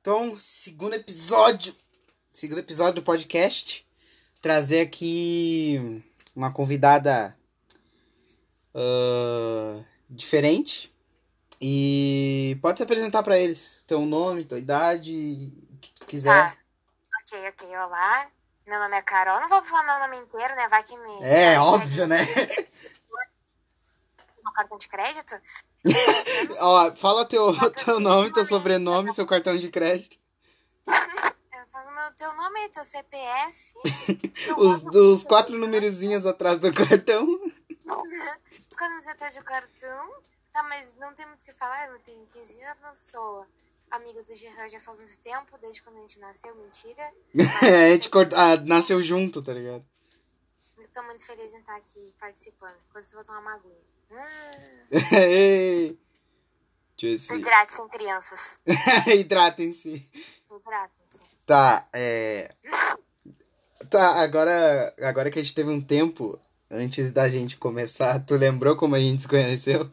Então, segundo episódio. Segundo episódio do podcast. Trazer aqui uma convidada uh, diferente. E pode se apresentar para eles. Teu nome, tua idade, o que tu quiser. Tá. Ok, ok, olá. Meu nome é Carol. Não vou falar meu nome inteiro, né? Vai que me. É, óbvio, né? Meu cartão de crédito? Ó, fala teu, teu nome, teu sobrenome, seu cartão de crédito. Eu falo meu, teu nome e teu CPF. Os, os quatro numerozinhos atrás do cartão. Os camisetas de cartão. Tá, mas não tem muito o que falar. Eu tenho 15 anos, sou amiga do Gerard já faz muito tempo, desde quando a gente nasceu, mentira. a gente corta, ah, nasceu junto, tá ligado? Eu tô muito feliz em estar aqui participando. Eu vou tomar uma aguinha. Hum. Ei. Deixa eu ver Hidrate-se, crianças. se... Hidratem-se. Hidratem-se. Tá, é... Tá, agora, agora que a gente teve um tempo antes da gente começar, tu lembrou como a gente se conheceu?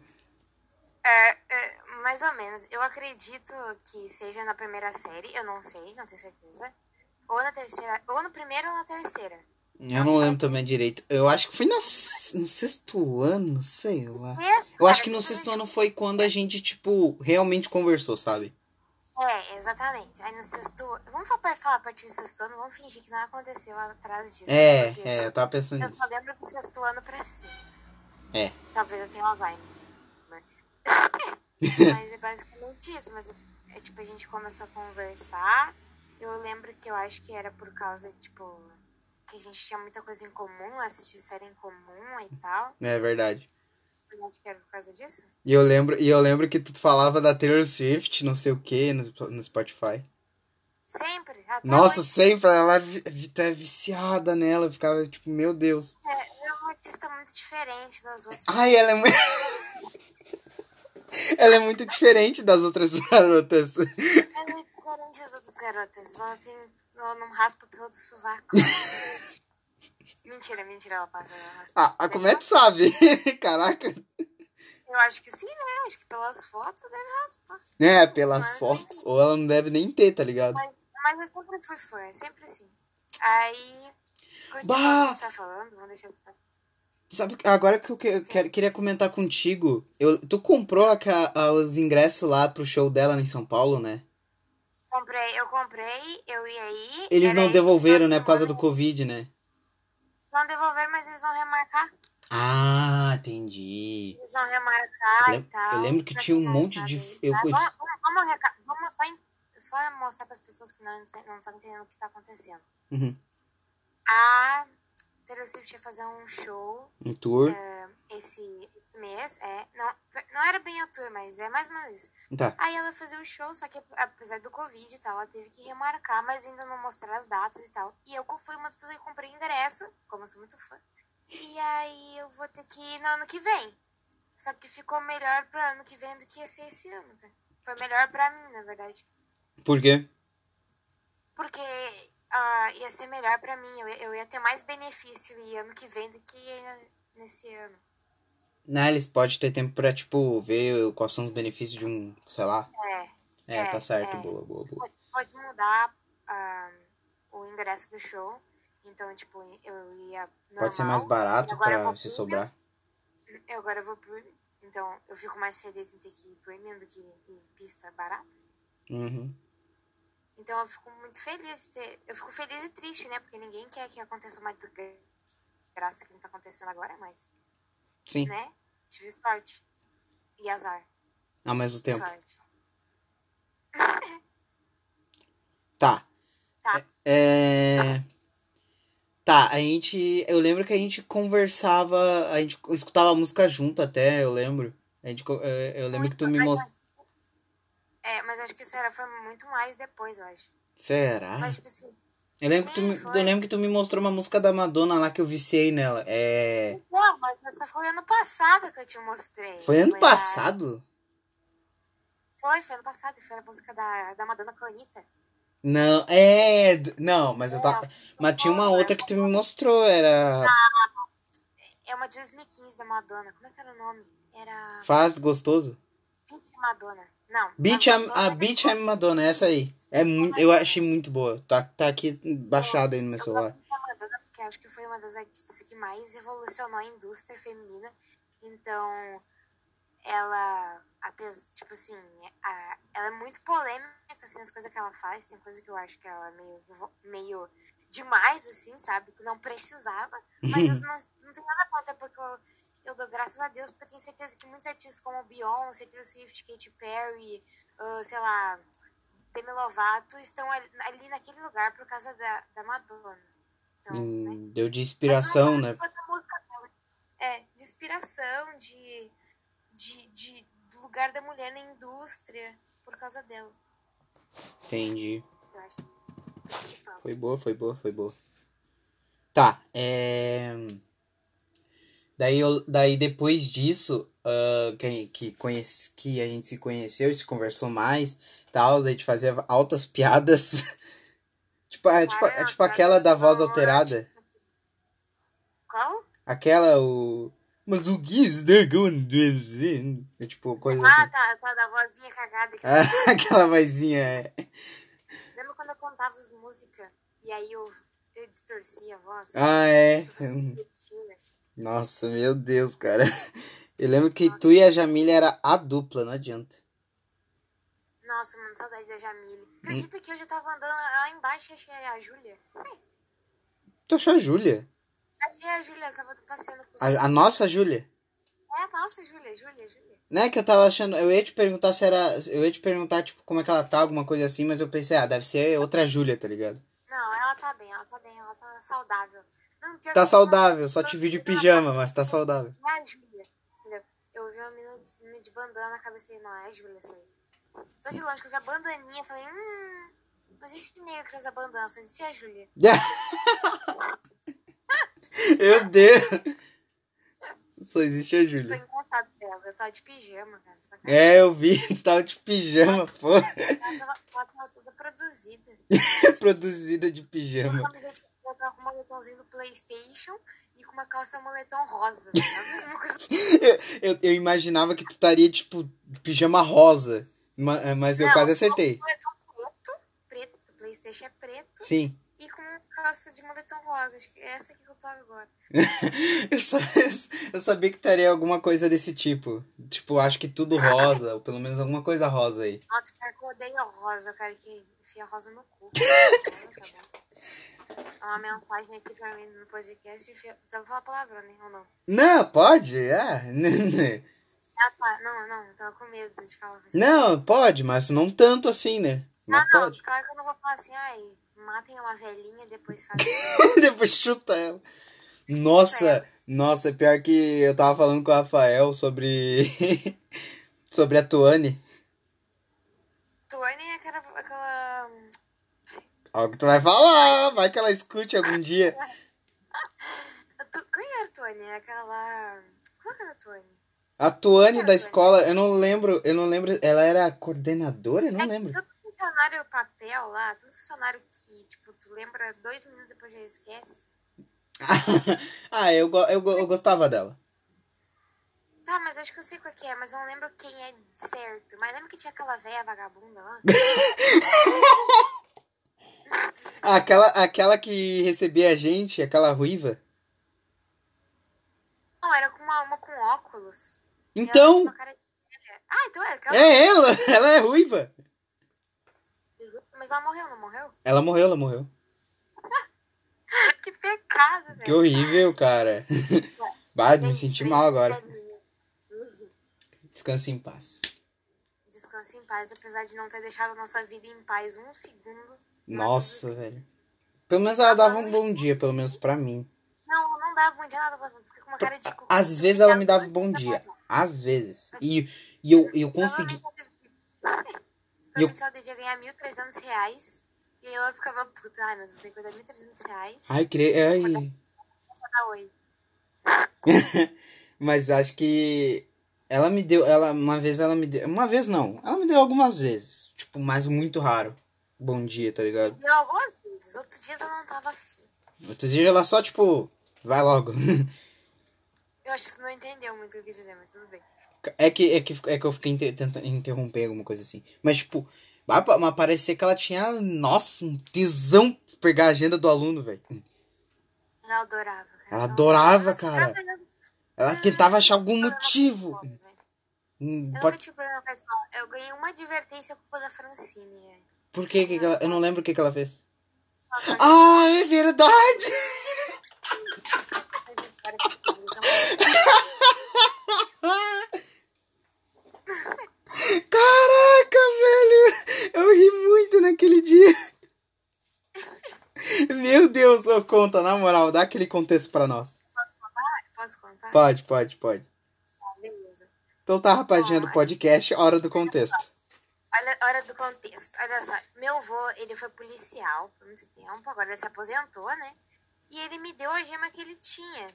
É, é, mais ou menos. Eu acredito que seja na primeira série, eu não sei, não tenho certeza. Ou na terceira, ou no primeiro ou na terceira. Eu não lembro também direito. Eu acho que foi na, no sexto ano, sei lá. É, Eu acho que no sexto ano foi quando a gente, tipo, realmente conversou, sabe? É, exatamente. Aí no sexto. Vamos falar falar a partir do sexto ano, vamos fingir que não aconteceu atrás disso. É, é, só- eu tava pensando Eu nisso. só lembro do sexto ano pra cima. É. Talvez eu tenha Alzheimer. mas é basicamente isso. Mas é tipo, a gente começou a conversar. Eu lembro que eu acho que era por causa, tipo, que a gente tinha muita coisa em comum, assistir série em comum e tal. É verdade. Eu acho que era por causa disso. E eu lembro, e eu lembro que tu falava da Taylor Swift, não sei o que, no, no Spotify. Sempre. Nossa, hoje. sempre ela é viciada nela, eu ficava tipo, meu Deus. É, ela é uma artista muito diferente das outras. Ai, ela é muito. ela é muito diferente das outras garotas. Ela é diferente das outras garotas. Ela, tem, ela não raspa pelo do sovaco. mentira, mentira, ela passa. Ela raspa. Ah, ah, como é sabe? Caraca. Eu acho que sim, né? Acho que pelas fotos deve raspar. É, pelas Mas- fotos. Ou ela não deve nem ter, tá ligado? Mas, mas eu sempre fui fã, sempre assim. Aí. Bah! a tá falando, deixar. Sabe, agora que eu que- que- queria comentar contigo, eu, tu comprou a a- os ingressos lá pro show dela em São Paulo, né? Comprei, eu comprei, eu ia aí. Eles não devolveram, né, por causa do. Covid, né? Não devolveram, mas eles vão remarcar. Ah, entendi. Eles vão remarcar Eu e tal. eu lembro que tinha um monte de- eu- tá? eu- Vamos, vamos, vamos, reca- vamos só, em- só mostrar para as pessoas que não não estão entendendo o que está acontecendo. Uhum. A Taylor Swift ia fazer um show Um tour. eh, esse mês. É, não, não era bem a tour, mas é mais ou menos isso. Tá. Aí ela fazia um show, só que apesar do Covid e tal, ela teve que remarcar, mas ainda não mostrar as datas e tal. E eu fui uma das pessoas que comprei ingresso, como eu sou muito fã. E aí eu vou ter que ir no ano que vem. Só que ficou melhor pra ano que vem do que ia ser esse ano, cara. Foi melhor pra mim, na verdade. Por quê? Porque ah, ia ser melhor pra mim. Eu, ia- eu ia ter mais benefício e ano que vem do que nesse ano. Né, eles podem ter tempo pra, tipo, ver quais são os benefícios de um, sei lá. É. É, É, tá certo. é. Boa, boa, boa. Pode, mudar ah, o ingresso do show. Então, tipo, eu ia. Normal, Pode ser mais barato pra se sobrar. Eu agora vou premium. Então, eu fico mais feliz em ter que ir premium do que em pista barata. Uhum. Então, eu fico muito feliz de ter. Eu fico feliz e triste, né? Porque ninguém quer que aconteça uma desgraça que não tá acontecendo agora, mas. Sim, Né? Tive sorte. E azar. ao mesmo tempo. Sorte. Tá. Tá. É. Tá, a gente. Eu lembro que a gente conversava. A gente escutava música junto até, eu lembro. A gente, é, eu lembro que tu me mostrou. É, mas acho que isso era, foi muito mais depois, eu acho. Será? Mas, tipo assim. Eu lembro, que tu sim, me, foi. eu lembro que tu me mostrou uma música da Madonna lá que eu viciei nela. É. Não, mas essa foi ano passado que eu te mostrei. Foi ano a- passado? Foi, foi ano passado. Foi a música da, da Madonna com a Anitta. Não, é. Não, mas eu tava. Mas tinha uma outra que tu me mostrou, era. É uma de 2015 da Madonna. Como é que era o nome? Era. Faz gostoso? Beach Madonna. Não. Beach I'm, a é Beach I'm Madonna, essa aí. É muito, eu achei muito boa. Tá, tá aqui baixado aí no meu Eu celular. da Madonna porque acho que foi uma das artistas que mais revolucionou a indústria feminina. Então, ela, apesar, tipo assim, a- ela é muito polêmica, assim, as coisas que ela faz. Tem coisa que eu acho que ela é meio, meio demais, assim, sabe? Que não precisava. Mas eu não, não tenho nada contra, porque eu, eu dou graças a Deus, porque eu tenho certeza que muitos artistas como Beyoncé, Taylor Swift, Katy Perry, ah, sei lá, Demi Lovato, estão ali, ali naquele lugar por causa da, da Madonna. Então, né? Hum, Deu de inspiração, né? É, de inspiração, de, de, de do lugar da mulher na indústria, por causa dela, Entendi. eu acho. Principal. Foi boa, foi boa, foi boa. Tá, é. Daí, eu, daí depois disso, ah, que, que, conhece, que a gente se conheceu, se conversou mais, tal, a gente fazia altas piadas. tipo, é, tipo, é tipo aquela da voz alterada. Qual? Aquela, o. Mas o que está acontecendo? É tipo, coisa Ah, assim. tá, tá, da vozinha cagada. Que Ah, aquela vozinha, é. Lembra quando eu contava as músicas e aí eu, eu distorcia a voz? Ah, é. Tipo. Nossa, meu Deus, cara. Eu lembro que tu e a Jamília era a dupla, não adianta. Nossa, mano, saudade da Jamile. Acredita que hoje eu tava andando lá embaixo e achei a Júlia? Tu achou a Júlia? Achei a Júlia, tava passeando com os... A, a nossa Júlia? É, nossa, Júlia, Júlia, Júlia. Né, que eu tava achando. Eu ia te perguntar se era. Eu ia te perguntar, tipo, como é que ela tá, alguma coisa assim, mas eu pensei, ah, deve ser outra Júlia, tá ligado? Não, ela tá bem, ela tá bem, ela tá saudável. Tá saudável, só te vi de pijama, mas tá saudável. É? Eu vi uma menina de, bandana na cabeça e não, é Júlia essa aí. Só de longe que eu vi a bandaninha, falei, hum, não existe negro que usa bandana, só existe a Júlia. Meu Deus! Só existe a Júlia. engraçado dela, eu tava de pijama, cara. É, eu vi, tu tava de pijama, pô. ela tava, ela tava toda produzida. Produzida de Uma pijama. camiseta, ela tava com um moletomzinho do Playstation e com uma calça moletom rosa. Uma coisa Eu, eu, eu imaginava que tu estaria, tipo, pijama rosa. ma- Mas eu Não, quase acertei. moletom preto, preto, o Playstation é preto, Sim. e com calça de moletom rosa. É essa que eu tô agora. Eu, só, eu sabia que estaria alguma coisa desse tipo. Tipo, acho que tudo rosa, ou pelo menos alguma coisa rosa aí. Nossa, eu odeio rosa, eu quero que enfie a rosa no cu. Tá bom? É uma mensagem aqui pra mim no podcast. Então vou falar palavrão, né? Ou não? Não, pode? Ah, Ah, tá. Não, não, tava com medo de falar assim. não, pode, mas não tanto assim, né? Mas Ah, não, pode. claro que eu não vou falar assim, ai, matem uma velhinha e depois fazem. Depois chuta ela. Nossa, nossa, é pior que eu tava falando com o Rafael sobre. sobre a Tuane. Tuane é aquela. aquela... Ó, o que tu vai falar, vai que ela escute algum dia. Tu... Quem era a Tuane? É aquela. Qual era a Tuane? A Tuane da escola, eu não lembro, eu não lembro, ela era coordenadora? Eu não é lembro. tanto funcionário papel lá, tanto funcionário que, tipo, tu lembra dois minutos depois já esquece. ah, eu, eu, eu gostava dela. Tá, mas acho que eu sei qual que é, mas eu não lembro quem é certo. Mas lembra que tinha aquela velha vagabunda lá? Aquela, aquela que recebia a gente, aquela ruiva. Não, era com uma, uma com óculos. Ela Então, uma cara. Ah, então é aquela. é ela, ela é ruiva. Mas ela morreu, não morreu? Ela morreu, ela morreu. Que pecado, velho. Que horrível, cara. Bah, me senti mal agora. Descanse em paz. Descanse em paz, apesar de não ter deixado a nossa vida em paz um segundo. Nossa, velho. Pelo menos ela dava um bom dia, pelo menos pra mim. Não, não dava bom dia ela fica com uma cara de cu. Às vezes ela me dava um bom dia. Às vezes. E, e eu, eu consegui. Provavelmente ela devia- Provavelmente ela devia ganhar 1.300 reais. E aí ela ficava puta. Ai, meu Deus, tem que dar 1.300 reais Ai, cre... Ai. Mas acho que ela me deu, ela uma vez ela me deu, uma vez não, ela me deu algumas vezes, tipo, mas muito raro. Bom dia, tá ligado? Deu algumas vezes. Outro dia ela não tava afim. Outro dia ela só tipo, vai logo. Eu acho que você não entendeu muito o que eu quis dizer, mas tudo bem. É que é que é que eu fiquei inte- tentando interromper alguma coisa assim. Mas tipo, Mas parecia que ela tinha, nossa, um tesão de pegar a agenda do aluno, velho. Ela adorava. cara. Ela adorava, Nossa, cara. ela- Ela tentava achar algum motivo. Velho. Hum, Eu pode- com a. Eu ganhei uma advertência culpa da Francine. Por que, que, ela. Eu não lembro o que, que ela fez. Faz- Ah, é verdade! Caraca, velho! Eu ri muito naquele dia. Meu Deus, ô, conta, na moral, dá aquele contexto pra nós. Posso contar? Pode, pode, pode. Ah, beleza. Então tá, rapaziada do podcast, hora do contexto. Olha, hora do contexto. Olha só, meu avô, ele foi policial por muito tempo, agora ele se aposentou, né? E ele me deu a gema que ele tinha.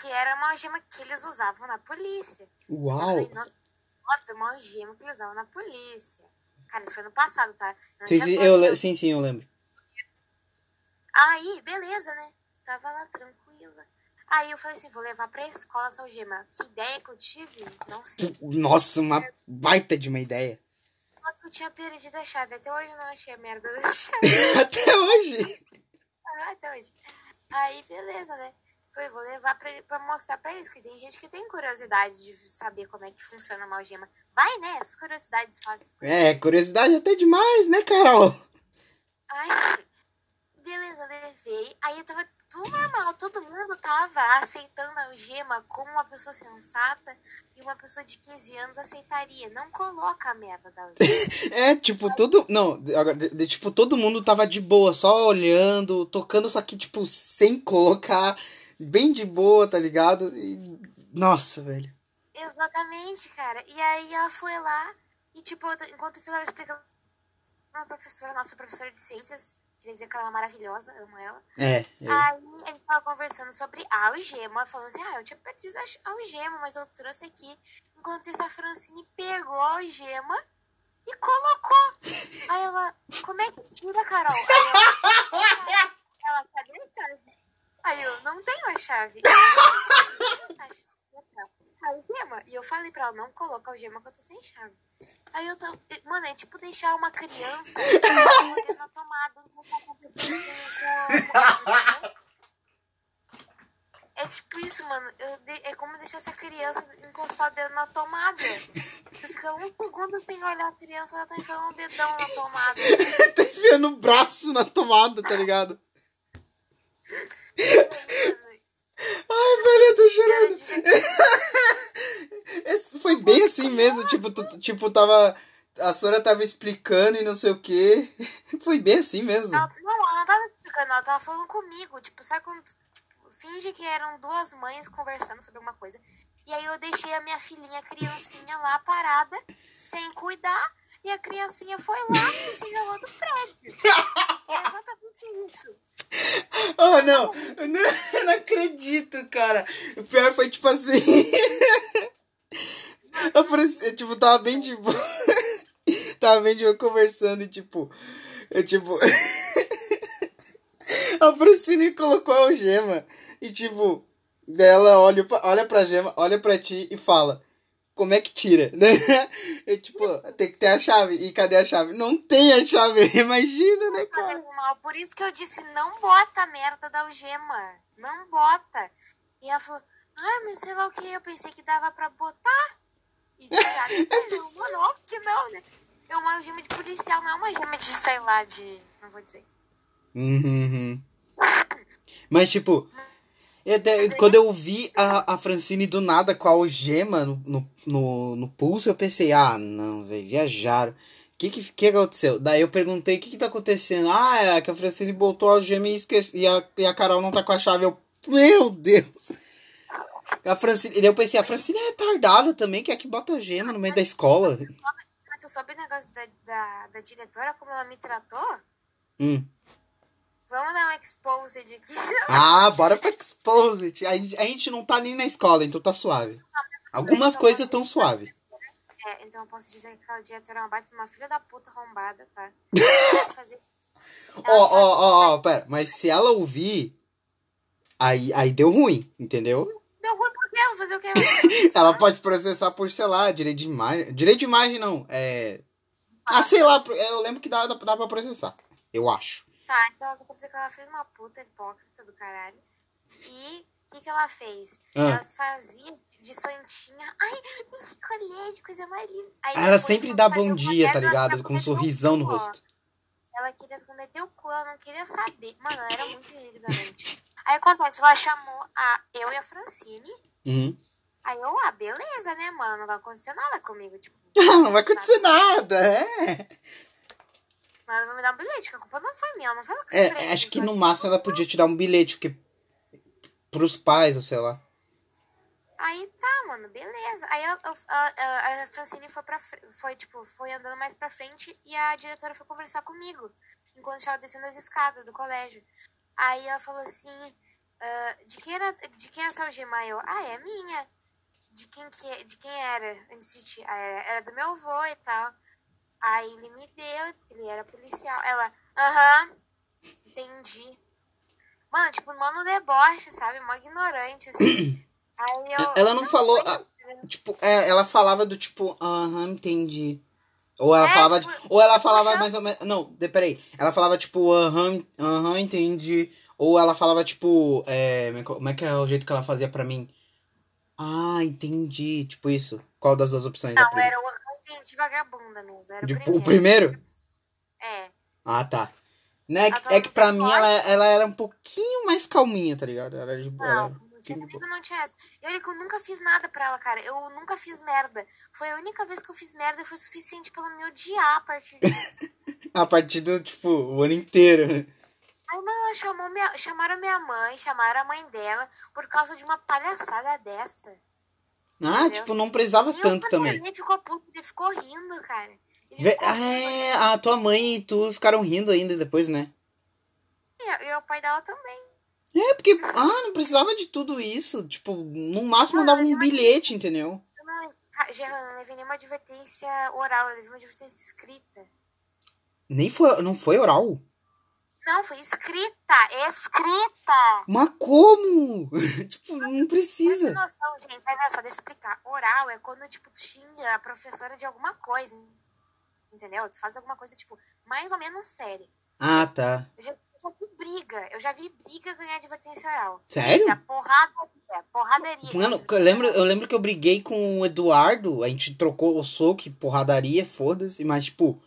Que era uma gema que eles usavam na polícia. Eu Uau! falei, nossa, uma algema que eles usavam na polícia. Cara, isso foi no passado, tá? Sim, sim, eu, le- 12 anos. sim, sim, eu lembro. Aí, beleza, né? Tava lá tranquila. Aí eu falei assim, vou levar pra escola essa algema. Que ideia que eu tive? Não sei. Nossa, uma baita de uma ideia. Eu tinha perdido a chave. Até hoje eu não achei a merda da chave. Até hoje. Ah, Até hoje. Aí, beleza, né? Falei, vou levar pra, pra mostrar pra eles, que tem gente que tem curiosidade de saber como é que funciona uma algema. Vai, né? As curiosidades coisas. É, curiosidade até demais, né, Carol? Aí, beleza, levei. Aí tava tudo normal, todo mundo tava aceitando a algema como uma pessoa sensata e uma pessoa de 15 anos aceitaria. Não coloca a merda da algema. É, tipo, todo. Não, agora, de- tipo, todo mundo tava de boa, só olhando, tocando, só que, tipo, sem colocar, bem de boa, tá ligado? E- Nossa, velho. Exatamente, cara. E aí ela foi lá e, tipo, enquanto isso ela explicando a professora, nossa professora de ciências, queria dizer que ela é maravilhosa, amo ela. É. é. Aí a gente tava conversando sobre a algema, falando assim, ah, eu tinha perdido a algema, mas eu trouxe aqui. Enquanto isso, a Francine pegou a algema e colocou. Aí ela, como é que tira, Carol? Aí ela, ela cadê a chave? Aí eu, não tenho a chave. A algema? E eu falei pra ela, não coloca a algema que eu tô sem chave. Aí eu tava. Mano, é tipo deixar uma criança na tomada tá acontecendo com- É tipo isso, mano. Eu de- É como deixar essa criança encostar o dedo na tomada. Tu fica um segundo sem olhar a criança, ela tá enfiando o dedão na tomada. tá enfiando o braço na tomada, tá ligado? Ai, velho, eu tô chorando. Esse foi bem assim mesmo, tipo, tu- tipo, tava. A Sora tava explicando e não sei o que. Foi bem assim mesmo. Ela, não, ela não tava explicando, ela tava falando comigo. Tipo, sabe quando. tipo, finge que eram duas mães conversando sobre alguma coisa. E aí eu deixei a minha filhinha, a criancinha lá parada, sem cuidar. E a criancinha foi lá e se jogou do prédio. É exatamente isso. Oh, não. Não, eu não acredito, cara. O pior foi tipo assim. Eu falei, tipo, tava bem de boa. Tava bem de boa conversando e tipo. Eu tipo. A Francine colocou a algema e tipo. Dela olha, pra- olha pra gema, olha pra ti e fala. Como é que tira? Né? Eu, tipo, tem que ter a chave. E cadê a chave? Não tem a chave. Imagina, né, cara? Por isso que eu disse, não bota a merda da algema. Não bota. E ela falou, ah, mas sei lá o que, eu pensei que dava pra botar e tirar. Não, mano, que não, né? É uma algema de policial, não é uma algema de, sei lá, de... Não vou dizer. Uhum. Mas, tipo, eu quando eu vi a, a Francine do nada com a algema no, no, no, no pulso, eu pensei, ah, não, velho, viajaram. O que, que que aconteceu? Daí eu perguntei, o que que tá acontecendo? Ah, é que a Francine botou a algema e, esquece, e, a, e a Carol não tá com a chave. Eu, meu Deus! A Francine, e daí eu pensei, a Francine é retardada também, que é que bota algema no meio da escola. Mas tu soube o negócio da, da, da diretora, como ela me tratou? Hum. Vamos dar um exposed aqui. Ah, bora pra Exposit. A gente, a gente não tá nem na escola, então tá suave. Algumas coisas tão suave. É, então eu posso dizer que aquela diretora é uma baita uma filha da puta arrombada, tá? Ó, ó, ó, ó, pera. Mas se ela ouvir, aí, aí deu ruim, entendeu? Deu ruim porque eu vou fazer o? Ela pode processar por, sei lá, direito de imagem. Direito de imagem não, é. Ah, sei lá, eu lembro que dá, dá, dá pra processar. Eu acho. Tá, então eu vou dizer que ela fez uma puta hipócrita do caralho. E o que, que ela fez? Ah. Ela se fazia de santinha. Ai, ih, colégio, coisa mais linda. Aí Ela sempre dá bom dia, tá ligado? Com um sorrisão no rosto. Ela queria cometer o cu, ela não queria saber. Mano, ela era muito ignorante. Aí acontece, ela chamou a eu e a Francine. Uhum. Aí eu, ah, beleza, né, mano? Não vai acontecer nada comigo. Tipo, não vai acontecer nada, é. Ela vai me dar um bilhete, que a culpa não foi minha, não foi ela que É, acho que sabe? no máximo ela podia tirar um bilhete, porque. Pros pais, ou sei lá. Aí tá, mano, beleza. Aí a, a- a Francine foi pra foi, tipo, foi andando mais pra frente e a diretora foi conversar comigo. Enquanto eu tava descendo as escadas do colégio. Aí ela falou assim, ah, de quem era. De quem é essa algema? Eu, ah, é minha. De quem, que, é- de quem era antes de ti? Ah, era, era do meu avô e tal. Aí ele me deu, ele era policial. Ela, aham, entendi. Mano, tipo, mano deboche, sabe? Mó ignorante, assim. Aí eu. Ela não falou, foi ah, né? Tipo, é, ela falava do tipo, aham, entendi. Ou ela É, falava. tipo, ou ela falava puxando. mais ou menos. Não, de- peraí. Ela falava tipo, aham, aham, entendi. Ou ela falava tipo. É, como é que- como é que é o jeito que ela fazia pra mim? Ah, entendi. Tipo isso. Qual das duas opções? Não, era o Entendi vagabunda mesmo. Era Tipo, o o primeiro. primeiro? É. Ah, tá. Né, Ela que- é que pra mim ela, ela era um pouquinho mais calminha, tá ligado? Ela era de boa. Não, ela- comigo não tinha essa. E olha que eu nunca fiz nada pra ela, cara. Eu nunca fiz merda. Foi a única vez que eu fiz merda e foi suficiente pra ela me odiar a partir disso. A partir do, tipo, o ano inteiro. Aí, mano, ela chamou minha, chamaram minha mãe, chamaram a mãe dela por causa de uma palhaçada dessa. Ah, Entendeu? tipo, não precisava E tanto também. Ele ficou puto, ele ficou rindo, cara. Ele Vê- ficou rindo, é, assim. a tua mãe e tu ficaram rindo ainda depois, né? E, e o pai dela também. É, porque, ah, não precisava de tudo isso. Tipo, no máximo mandava um bilhete, entendeu? Eu não, eu não levei nenhuma advertência oral, eu levei uma advertência escrita. Nem foi, não foi oral? Não, foi escrita! Escrita! Mas como? tipo, não precisa. noção, gente. Olha só, deixa eu explicar. Oral é quando, tipo, tu xinga a professora de alguma coisa. Entendeu? Tu faz alguma coisa, tipo, mais ou menos séria. Ah, tá. Eu já, briga. Eu já vi briga ganhar advertência oral. Sério? Briga, porradaria. Porradaria. Mano, eu lembro, eu lembro que eu briguei com o Eduardo, a gente trocou o soco, porradaria, foda-se, mas, tipo,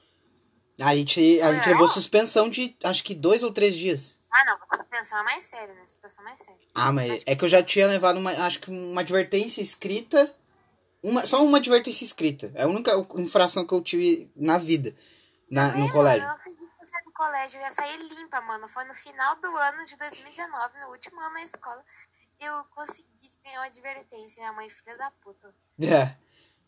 a gente, a gente levou suspensão de acho que dois ou três dias. Ah, não. Vou pensar mais sério, né? Se pensar mais sério. Ah, mas Mas, é que eu já tinha levado uma, acho que uma advertência escrita. Uma, só uma advertência escrita. É a única infração que eu tive na vida, na, É, no colégio. Não colégio. Eu ia sair limpa, mano. Foi no final do ano de 2019, meu último ano na escola. Eu consegui ganhar uma advertência. Minha mãe, filha da puta. É.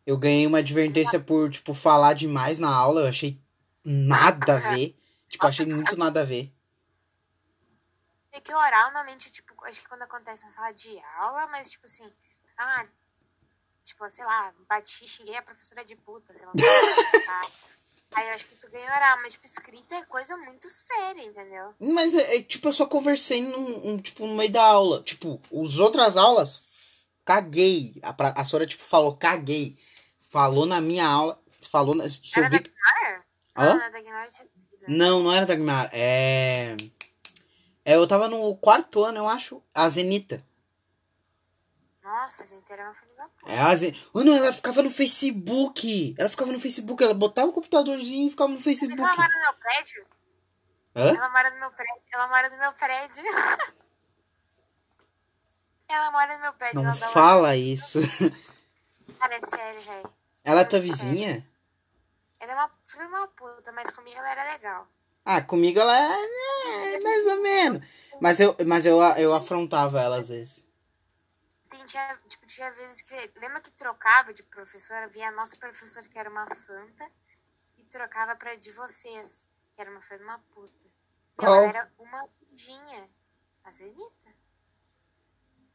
Eu ganhei uma advertência por, tipo, falar demais na aula. Eu achei nada a ver. Tipo, achei muito nada a ver. É que oral, normalmente, tipo, acho que quando acontece na sala de aula, mas, tipo assim, ah, tipo, sei lá, bati, xinguei a professora de puta, sei lá. Aí eu acho que tu ganha oral, mas, tipo, escrita é coisa muito séria, entendeu? Mas, é, é, tipo, eu só conversei num, um, tipo, no meio da aula. Tipo, os outras aulas, caguei. A, pra- a senhora, tipo, falou, caguei. Falou na minha aula. Falou, na- se eu Era vi... Dagmar? Hã? Eu tinha dúvida. Não, não era Dagmar. É... é... Eu tava no quarto ano, eu acho. A Zenita. Nossa, essa inteira é uma filha da puta. É a Zen... Mano, ela ficava no Facebook. Ela ficava no Facebook. Ela botava o computadorzinho e ficava no Facebook. Ela mora no meu prédio? Hã? Ela mora no meu prédio. Ela mora no meu prédio. ela mora no meu prédio. Não fala isso. Cara, é sério, velho. Ela é tua vizinha? Ela é uma filha de uma puta, mas comigo ela era legal. Ah, comigo ela é, é mais ou menos. Mas eu, mas eu, eu afrontava ela às vezes. Tem, tinha, tipo, tinha vezes que. Lembra que trocava de professora? Via a nossa professora, que era uma santa, e trocava pra de vocês, que era uma filha uma puta. Qual? Ela era uma lindinha. A Zenita.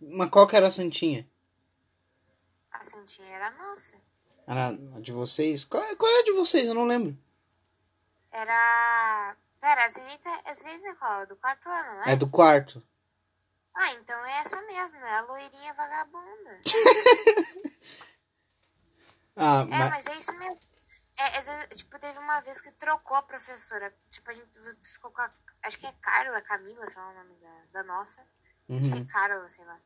Mas qual que era a santinha? A santinha era nossa. Era a de vocês? Qual, qual é a de vocês? Eu não lembro. Era. Pera, a Zenita, a Zenita é qual? Do quarto ano, não é? É do quarto. Ah, então é essa mesmo, né? A loirinha vagabunda. Ah, É, mas... mas é isso mesmo. É, às vezes, tipo, teve uma vez que trocou a professora. Tipo, a gente ficou com a. Acho que é Carla, Camila, sei lá o nome da, da nossa. Acho que é Uhum. Carla, sei lá.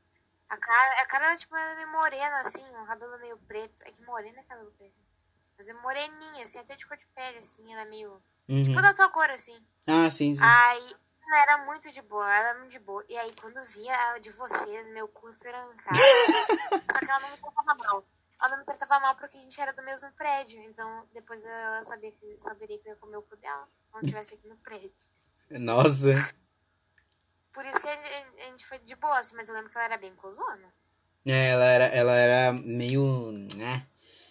A cara, a cara tipo, ela é meio morena, assim, um cabelo meio preto. É que morena é cabelo preto. Mas é moreninha, assim, até de cor de pele, assim, ela é meio. Uhum. Tipo da tua cor, assim. Ah, sim, sim. Aí ela era muito de boa, ela era muito de boa. E aí quando via a de vocês, meu cu trancava. Só que ela não me tratava mal. Ela não me tratava mal porque a gente era do mesmo prédio. Então depois ela sabia que, saberia que eu ia comer o cu dela quando estivesse aqui no prédio. Nossa. Por isso que a gente, foi de boa, assim, mas eu lembro que ela era bem cozona. É, ela era, ela era meio. né?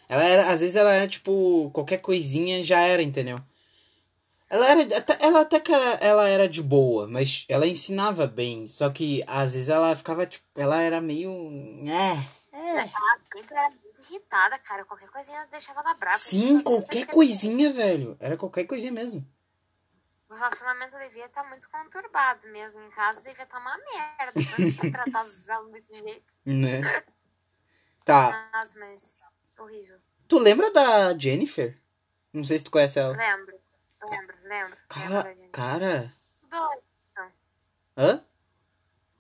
Ela era. Às vezes ela era tipo. Qualquer coisinha já era, entendeu? Ela era. Até, ela até que era, ela era de boa, mas ela ensinava bem. Só que às vezes ela ficava, tipo. Ela era meio. É. É. Ela sempre era muito irritada, cara. Qualquer coisinha deixava ela brava. Sim, qualquer coisinha, velho. Era qualquer coisinha mesmo. O relacionamento devia estar muito conturbado mesmo. Em casa devia estar uma merda. Pra tratar os alunos desse jeito. Né? Tá. Nossa, mas horrível. Tu lembra da Jennifer? Não sei se tu conhece ela. Lembro, lembro, lembro. lembro Cara. gente. Cara. Estudou, então. Hã?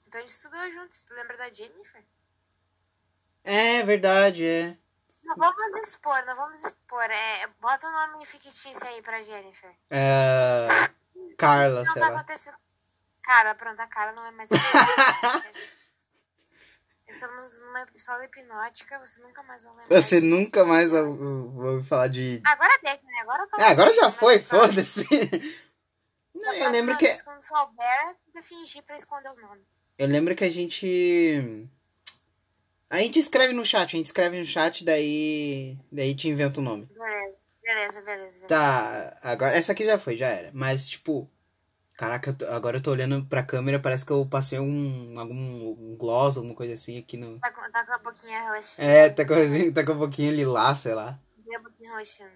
Então a gente estudou juntos. Tu lembra da Jennifer? É verdade, é. Não vamos expor, não vamos expor. É, bota o nome fictício aí pra Jennifer. É. Carla, Não sei tá lá. acontecendo. Cara, pronto, a cara não é mais. Estamos numa episódio hipnótica, você nunca mais vai lembrar. Você disso. nunca mais vai ouvir falar de. Agora deixa, né? Agora É, agora já foi, foda foda-se. Não, eu lembro que. vez, Quando souber, eu fingir pra esconder os nomes. Eu lembro que a gente. A gente escreve no chat, a gente escreve no chat, daí. Daí te inventa o nome. Beleza, beleza, beleza. beleza. Tá, agora. Essa aqui já foi, já era. Mas, tipo. Caraca, agora eu tô olhando pra câmera, parece que eu passei um. algum um gloss, alguma coisa assim aqui no. Tá, com- tá com a boquinha roxa. É, tá com, tá com um pouquinho lilás, sei lá. Tem a boquinha roxa.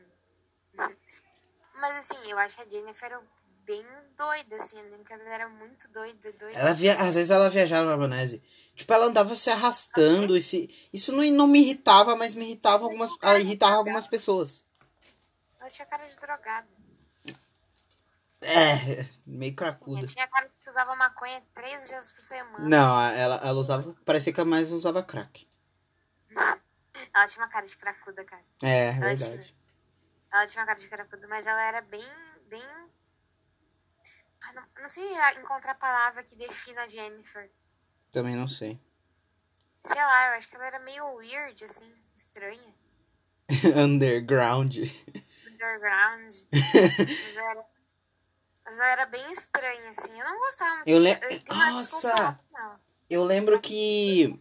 Mas assim, eu acho a Jennifer bem doida, assim. Que ela era muito doida, doida. Ela via, às vezes ela viajava na maionese. Tipo, ela andava se arrastando. Esse, isso não, não me irritava, mas me irritava algumas. ah, irritava algumas pessoas. Ela tinha cara de drogada. É, meio cracuda. Tinha cara que usava maconha três dias por semana. Não, a- ela, ela usava. Parecia que ela mais usava crack. Ela tinha uma cara de cracuda, cara. É, Ela verdade. tinha. Ela tinha uma cara de cracuda, mas ela era bem. bem. Ah, não, não sei encontrar a palavra que defina a Jennifer. Também não sei. Sei lá, eu acho que ela era meio weird, assim, estranha. Underground. Underground. mas, ela era, mas ela era bem estranha, assim. Eu não gostava muito. Eu le- uma Nossa! Eu lembro que.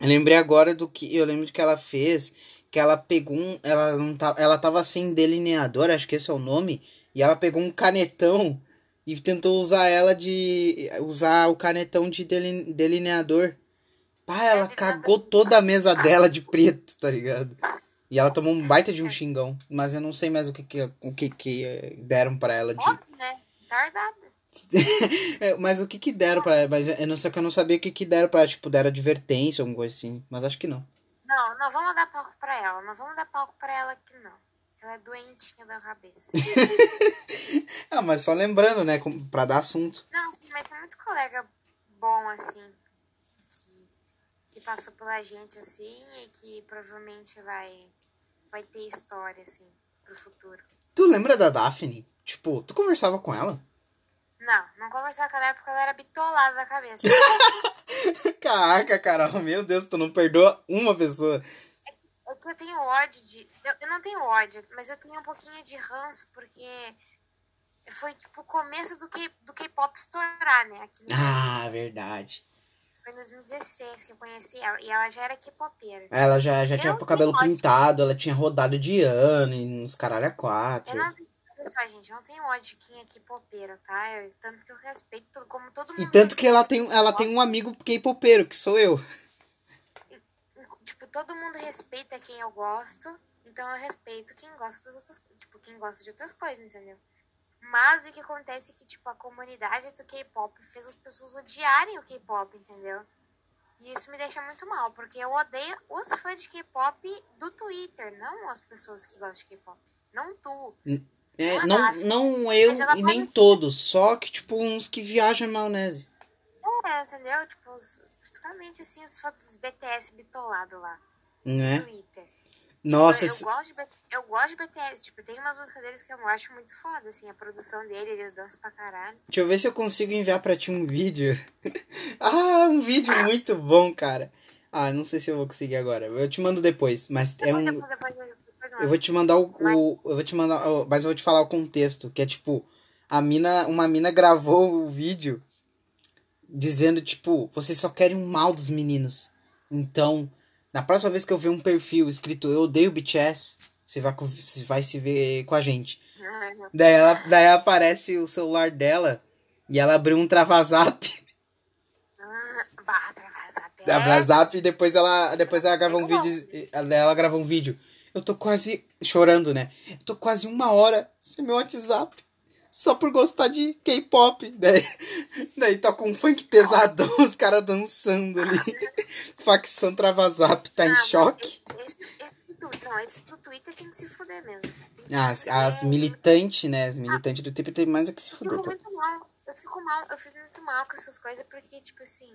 Eu lembrei agora do que. Eu lembro que ela fez. Que ela pegou um. Ela não tá, ela tava sem delineador, acho que esse é o nome. E ela pegou um canetão e tentou usar ela de. Usar o canetão de deli- delineador. Pá, ela de cagou toda a mesa dela de preto, tá ligado? E ela tomou um baita de um xingão. Mas eu não sei mais o que, que, o que, que deram pra ela de. Óbvio, né? Tardada. É, mas o que que deram pra ela? Mas eu não sei que eu não sabia o que que deram pra ela. Tipo, deram advertência, alguma coisa assim. Mas acho que não. Não, não vamos dar palco pra ela. Não vamos dar palco pra ela aqui, não. Ela é doentinha da cabeça. Ah, mas só lembrando, né? Pra dar assunto. Não, sim, mas tem muito colega bom, assim, que, que passou pela gente, assim, e que provavelmente vai, vai ter história, assim, pro futuro. Tu lembra da Daphne? Tipo, tu conversava com ela? Não, não conversar com ela porque ela era bitolada da cabeça. Caraca, Carol, meu Deus, tu não perdoa uma pessoa. É que eu tenho ódio de. Eu, eu não tenho ódio, mas eu tenho um pouquinho de ranço, porque foi tipo o começo do K- do K-pop estourar, né? Aqui Ah, verdade. Foi em 2016 que eu conheci ela. E ela já era K-popeira. Ela já, já Eu tinha o cabelo pintado, ela tinha rodado de ano e uns caralho a quatro. Eu não só, gente, eu não tenho ódio de quem é K-popeira, tá? Eu- tanto que eu respeito todo, como todo mundo. E tanto que ela tem, ela tem um amigo K-popeiro, que sou eu. Tipo, todo mundo respeita quem eu gosto. Então eu respeito quem gosta das outras Tipo, quem gosta de outras coisas, entendeu? Mas o que acontece é que, tipo, a comunidade do K-pop fez as pessoas odiarem o K-pop, entendeu? E isso me deixa muito mal, porque eu odeio os fãs de K-pop do Twitter, não as pessoas que gostam de K-pop. Não tu. É, Não, não, não eu e nem todos, só que, tipo, uns que viajam em maionese. É, entendeu? Tipo, os, basicamente assim, os fotos dos BTS bitolado lá Né? Twitter. Nossa, eu, eu, gosto de, eu gosto de BTS, tipo, tem umas músicas deles que eu acho muito foda, assim, a produção dele, eles dançam pra caralho. deixa eu ver se eu consigo enviar pra ti um vídeo. ah, um vídeo muito bom, cara. Ah, não sei se eu vou conseguir agora. Eu te mando depois, mas é Depois, um. depois, depois, depois, Eu vou te mandar o, o- eu vou te mandar, mas eu vou te falar o contexto, que é tipo, a mina, uma mina gravou o vídeo dizendo tipo, vocês só querem o mal dos meninos. Então, na próxima vez que eu ver um perfil escrito eu odeio BTS, você vai você vai se ver com a gente. Daí ela, daí aparece o celular dela e ela abriu um travazap, Ah, Barra travasar travazap e depois ela, depois ela gravou um vídeo, daí ela gravou um vídeo. Eu tô quase chorando, né? Eu tô quase uma hora sem meu WhatsApp. Só por gostar de K-pop. Daí, daí toca um funk pesadão, os caras dançando ali. Facção Travazap tá em Ah, choque. Esse, esse, não, esse do Twitter tem que se fuder mesmo. Se As, as militantes, né? As militantes do Twitter tem mais o que se Eu fuder. fico Tá? muito mal. Eu fico mal, eu fico muito mal com essas coisas, porque, tipo assim,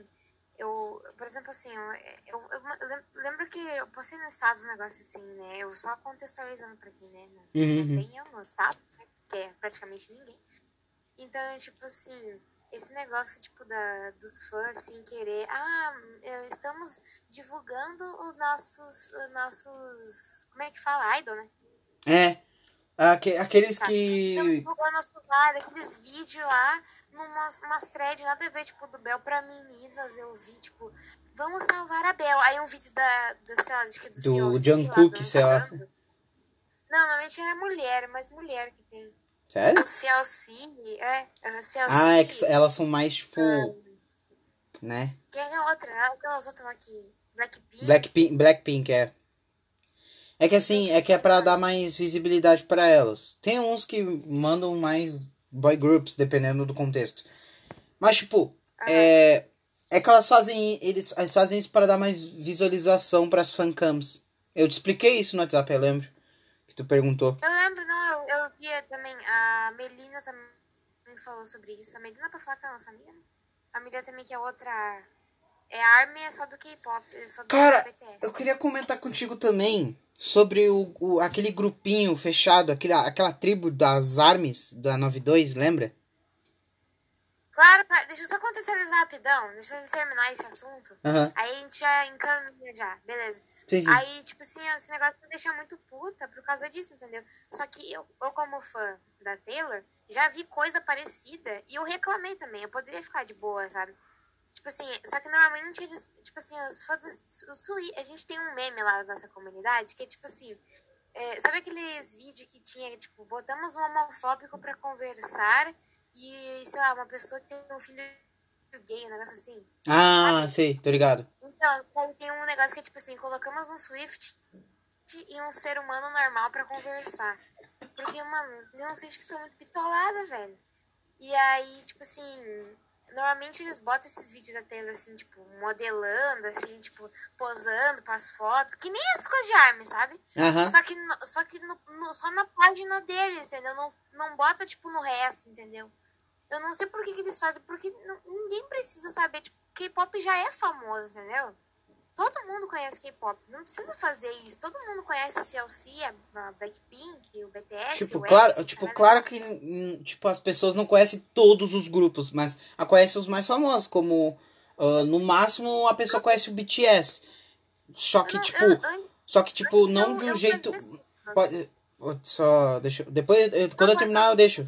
eu, por exemplo, assim, eu, eu, eu lem- lembro que eu postei no status um negócio assim, né? Eu só contextualizando pra quem, né? Não, Uhum. não tem eu no status, né? Que é praticamente ninguém. Então, tipo assim, esse negócio, tipo, da, dos fãs, assim, querer, ah, eh, estamos divulgando os nossos, os nossos, como é que fala? Idol, né? É. Aque- aqueles Tá. Estamos que. divulgando nosso lado, aqueles vídeos lá, numas umas threads, nada a ver, tipo, do Bel pra meninas, eu vi, tipo, vamos salvar a Bel. Aí um vídeo da, da sei lá, acho que é do, Do Jungkook, sei lá. Não, normalmente era mulher, mas mulher que tem. Sério? O CLC, é, a CLC. Ah, é que elas são mais, tipo. Né? Quem é a outra? Aquelas outras lá que. Blackpink. Blackpink, Blackpink, é. É que assim, é que é pra dar mais visibilidade pra elas. Tem uns que mandam mais boy groups, dependendo do contexto. Mas, tipo, é. É que elas fazem. Eles, eles fazem isso para dar mais visualização pras fancams. Eu te expliquei isso no WhatsApp, eu lembro. Tu perguntou. Eu lembro, não, eu, eu via também, a Melina também falou sobre isso. A Melina, pra falar que é a nossa amiga, né? A Melina também, que é outra. É a Army, é só do K-pop, é só do Cara, BTS. Eu queria comentar contigo também sobre o, o- aquele grupinho fechado, aquele, aquela tribo das armes da 92, lembra? Claro, deixa eu só contextualizar rapidão, deixa eu terminar esse assunto. Aham. Aí a gente já encaminha já, beleza. Aí, tipo assim, esse negócio me deixa muito puta por causa disso, entendeu? Só que eu, eu como fã da Taylor, já vi coisa parecida e eu reclamei também. Eu poderia ficar de boa, sabe? Tipo assim, só que normalmente eles, tipo assim, os fãs a gente tem um meme lá na nossa comunidade que é tipo assim, é, sabe aqueles vídeos que tinha, tipo, botamos um homofóbico pra conversar e, sei lá, uma pessoa que tem um filho gay, um negócio assim. Ah, sei, tô ligado. Tem um negócio que é tipo assim, colocamos um Swift e um ser humano normal pra conversar. Porque, mano, tem uns Swift que são muito bitoladas, velho. E aí, tipo assim, normalmente eles botam esses vídeos da Taylor, assim, tipo, modelando, assim, tipo, posando pras fotos. Que nem as coisas de arma, sabe? Aham. Só que, no- só, que no- no- só na página deles, entendeu? Não, não bota, tipo, no resto, entendeu? Eu não sei por que, que eles fazem, porque não- ninguém precisa saber. Tipo, K-pop já é famoso, entendeu? Todo mundo conhece K-pop. Não precisa fazer isso. Todo mundo conhece o CLC, a Blackpink, o BTS, Tipo, o claro, tipo, claro que hum, tipo, as pessoas não conhecem todos os grupos, mas a conhecem os mais famosos, como ah, no máximo a pessoa conhece o BTS. Só que, Não, tipo, eu- eu- só que, tipo, não de um jeito. Pode, só, deixa Depois, quando eu terminar, eu deixo.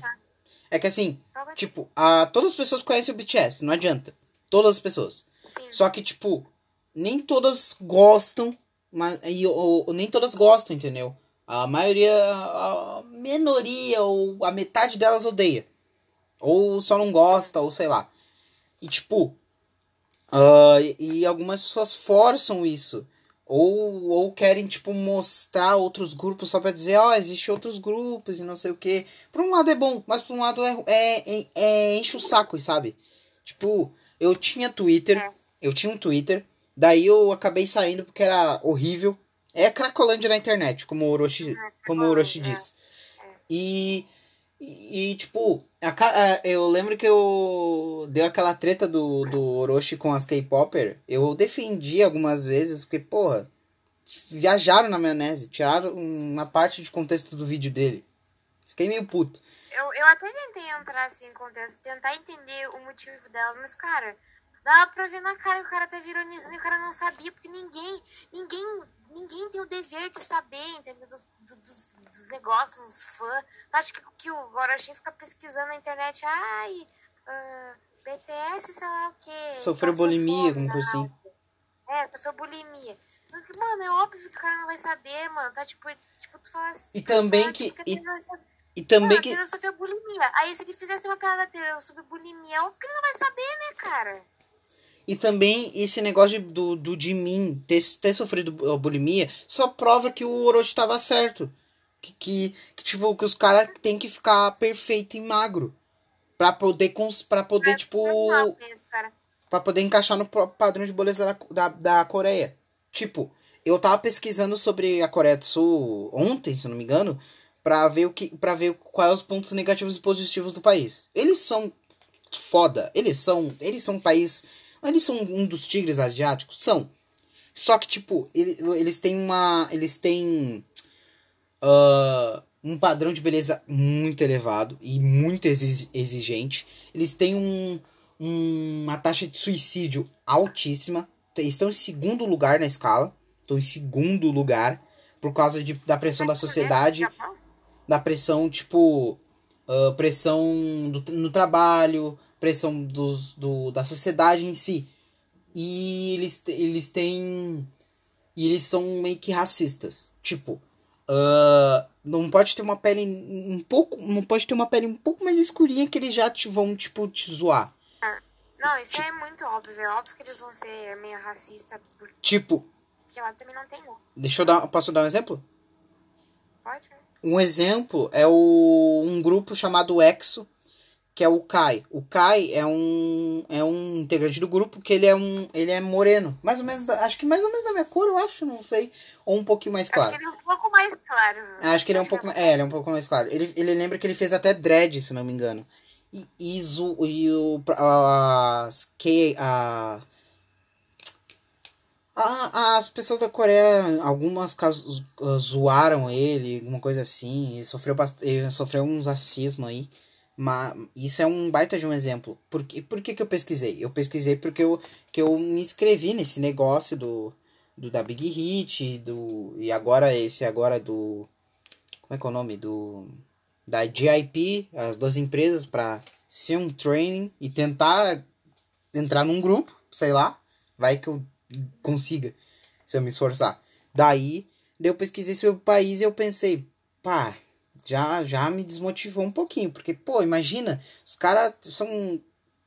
É que assim, tipo, a, todas as pessoas conhecem o BTS, não adianta. Todas as pessoas. Sim. Só que, tipo, nem todas gostam, mas e, ou, ou nem todas gostam, entendeu? A maioria, a minoria, ou a metade delas odeia. Ou só não gosta, ou sei lá. E, tipo, ah, e, e algumas pessoas forçam isso. Ou, ou querem, tipo, mostrar outros grupos só pra dizer, ó, existe outros grupos e não sei o que. Por um lado é bom, mas por um lado é, é, é, é enche o saco, sabe? Tipo, eu tinha Twitter, É. eu tinha um Twitter, daí eu acabei saindo porque era horrível. É cracolândia na internet, como o Orochi, como o Orochi é. diz. E, e, tipo, a, eu lembro que eu deu aquela treta do, do Orochi com as K-Popper. Eu defendi algumas vezes, porque, porra, viajaram na maionese, tiraram uma parte de contexto do vídeo dele. Fiquei meio puto. Eu, eu até tentei entrar assim em contexto, tentar entender o motivo delas, mas, cara, dá pra ver na cara que o cara tava ironizando e o cara não sabia, porque ninguém, ninguém, ninguém tem o dever de saber, entendeu? Dos, dos, dos negócios, dos fãs. Tu acha que, que o Goroshin fica pesquisando na internet, ai, uh, BTS, sei lá o quê. Sofreu bulimia, alguma coisa assim. É, sofreu bulimia. Mano, é óbvio que o cara não vai saber, mano. Tá tipo, tipo tu fala assim. E também que. E, e também mano, que. Ele sofreu bulimia. Aí se ele fizesse uma piada dele sobre bulimia, é óbvio que ele não vai saber, né, cara? E também esse negócio de, do, do Jimin ter, ter sofrido bulimia só prova que o Orochi tava certo. Que, que, que tipo, que os caras tem que ficar perfeito e magro. Pra poder, cons, pra poder é, tipo. Pra poder encaixar no padrão de beleza da, da, da Coreia. Tipo, eu tava pesquisando sobre a Coreia do Sul ontem, se não me engano, pra ver o que para ver quais os pontos negativos e positivos do país. Eles são foda, eles são, eles são um país, eles são um dos tigres asiáticos, são. Só que tipo, ele, eles têm uma, eles têm uh, um padrão de beleza muito elevado e muito exigente. Eles têm um, uma taxa de suicídio altíssima estão em segundo lugar na escala. Estão em segundo lugar por causa de, da pressão da sociedade. Da pressão, tipo. Uh, pressão do, no trabalho, pressão dos, do, da sociedade em si. E eles, eles têm. E eles são meio que racistas. Tipo. Uh, não pode ter uma pele um pouco. Não pode ter uma pele um pouco mais escurinha que eles já te vão, tipo, te zoar. Não, isso é muito óbvio. É óbvio que eles vão ser meio racistas. Porque... Tipo. Porque lá também não tem. Deixa eu dar. Posso dar um exemplo? Pode. Um exemplo é o, um grupo chamado EXO, que é o Kai. O Kai é um é um integrante do grupo que ele é um ele é moreno, mais ou menos, acho que mais ou menos da minha cor, eu acho, não sei, ou um pouquinho mais claro. Acho que ele é um pouco mais claro. Acho que ele é um pouco, mais, é, ele é um pouco mais claro. Ele, ele lembra que ele fez até dread, se não me engano. E, e, e o, as, que, a, as pessoas da Coreia, algumas casos zoaram ele, alguma coisa assim, e sofreu, sofreu uns racismo aí. Mas isso é um baita de um exemplo. Por, que, por que, que eu pesquisei? Eu pesquisei porque eu, que eu me inscrevi nesse negócio do, do da Big Hit, do, e agora esse agora do. Como é que é o nome? Do da GIP, as duas empresas, para ser um training e tentar entrar num grupo, sei lá, vai que eu consiga, se eu me esforçar. Daí, eu pesquisei sobre o país e eu pensei, pá, já, já me desmotivou um pouquinho, porque, pô, imagina, os caras são,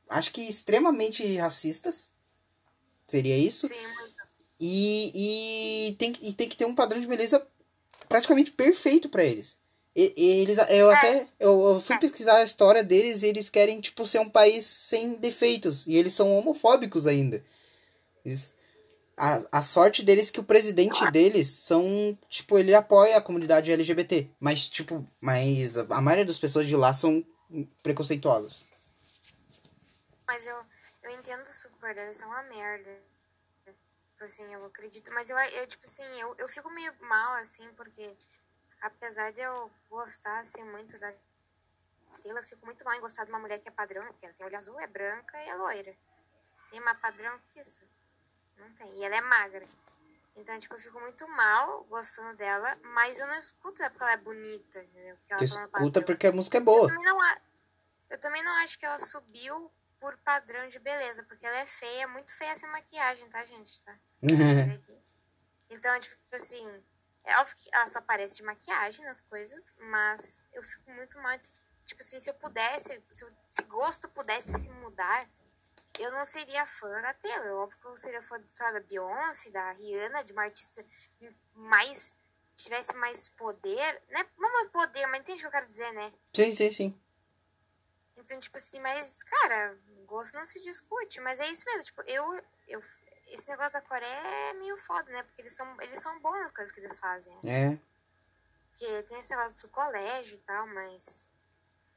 acho que extremamente racistas, seria isso? Sim, e, e, tem, e tem que ter um padrão de beleza praticamente perfeito para eles. E, eles, eu é. até eu, eu, fui é. pesquisar a história deles e eles querem tipo ser um país sem defeitos e eles são homofóbicos ainda. Eles, a, a sorte deles é que o presidente deles são tipo ele apoia a comunidade LGBT, mas tipo, mas a, a maioria das pessoas de lá são preconceituosas. Mas eu eu entendo super, deve ser uma merda. Tipo assim, eu acredito, mas eu, eu tipo assim, eu, eu fico meio mal assim porque apesar de eu gostar assim, muito da Taylor, eu fico muito mal em gostar de uma mulher que é padrão, que ela tem olho azul, é branca e é loira. Tem mais padrão que isso? Não tem. E ela é magra. Então, tipo, eu fico muito mal gostando dela, mas eu não escuto ela porque ela é bonita, entendeu? Porque ela tu tá escuta porque a música é boa. Eu também, não, eu também não acho que ela subiu por padrão de beleza, porque ela é feia, muito feia sem maquiagem, tá, gente? Tá? então, tipo assim, é óbvio que ela só aparece de maquiagem nas coisas, mas eu fico muito mal. Tipo assim, se eu pudesse, se, eu, se gosto pudesse se mudar, eu não seria fã da Taylor. Óbvio que eu seria fã sabe, da Beyoncé, da Rihanna, de uma artista mais. tivesse mais poder. Né? Não é poder, mas entende o que eu quero dizer, né? Sim, sim, sim. Então, tipo assim, mas, cara, gosto não se discute. Mas é isso mesmo. Tipo, eu, eu, esse negócio da Coreia é meio foda, né? Porque eles são, eles são bons nas coisas que eles fazem. É. Porque tem esse negócio do colégio e tal, mas.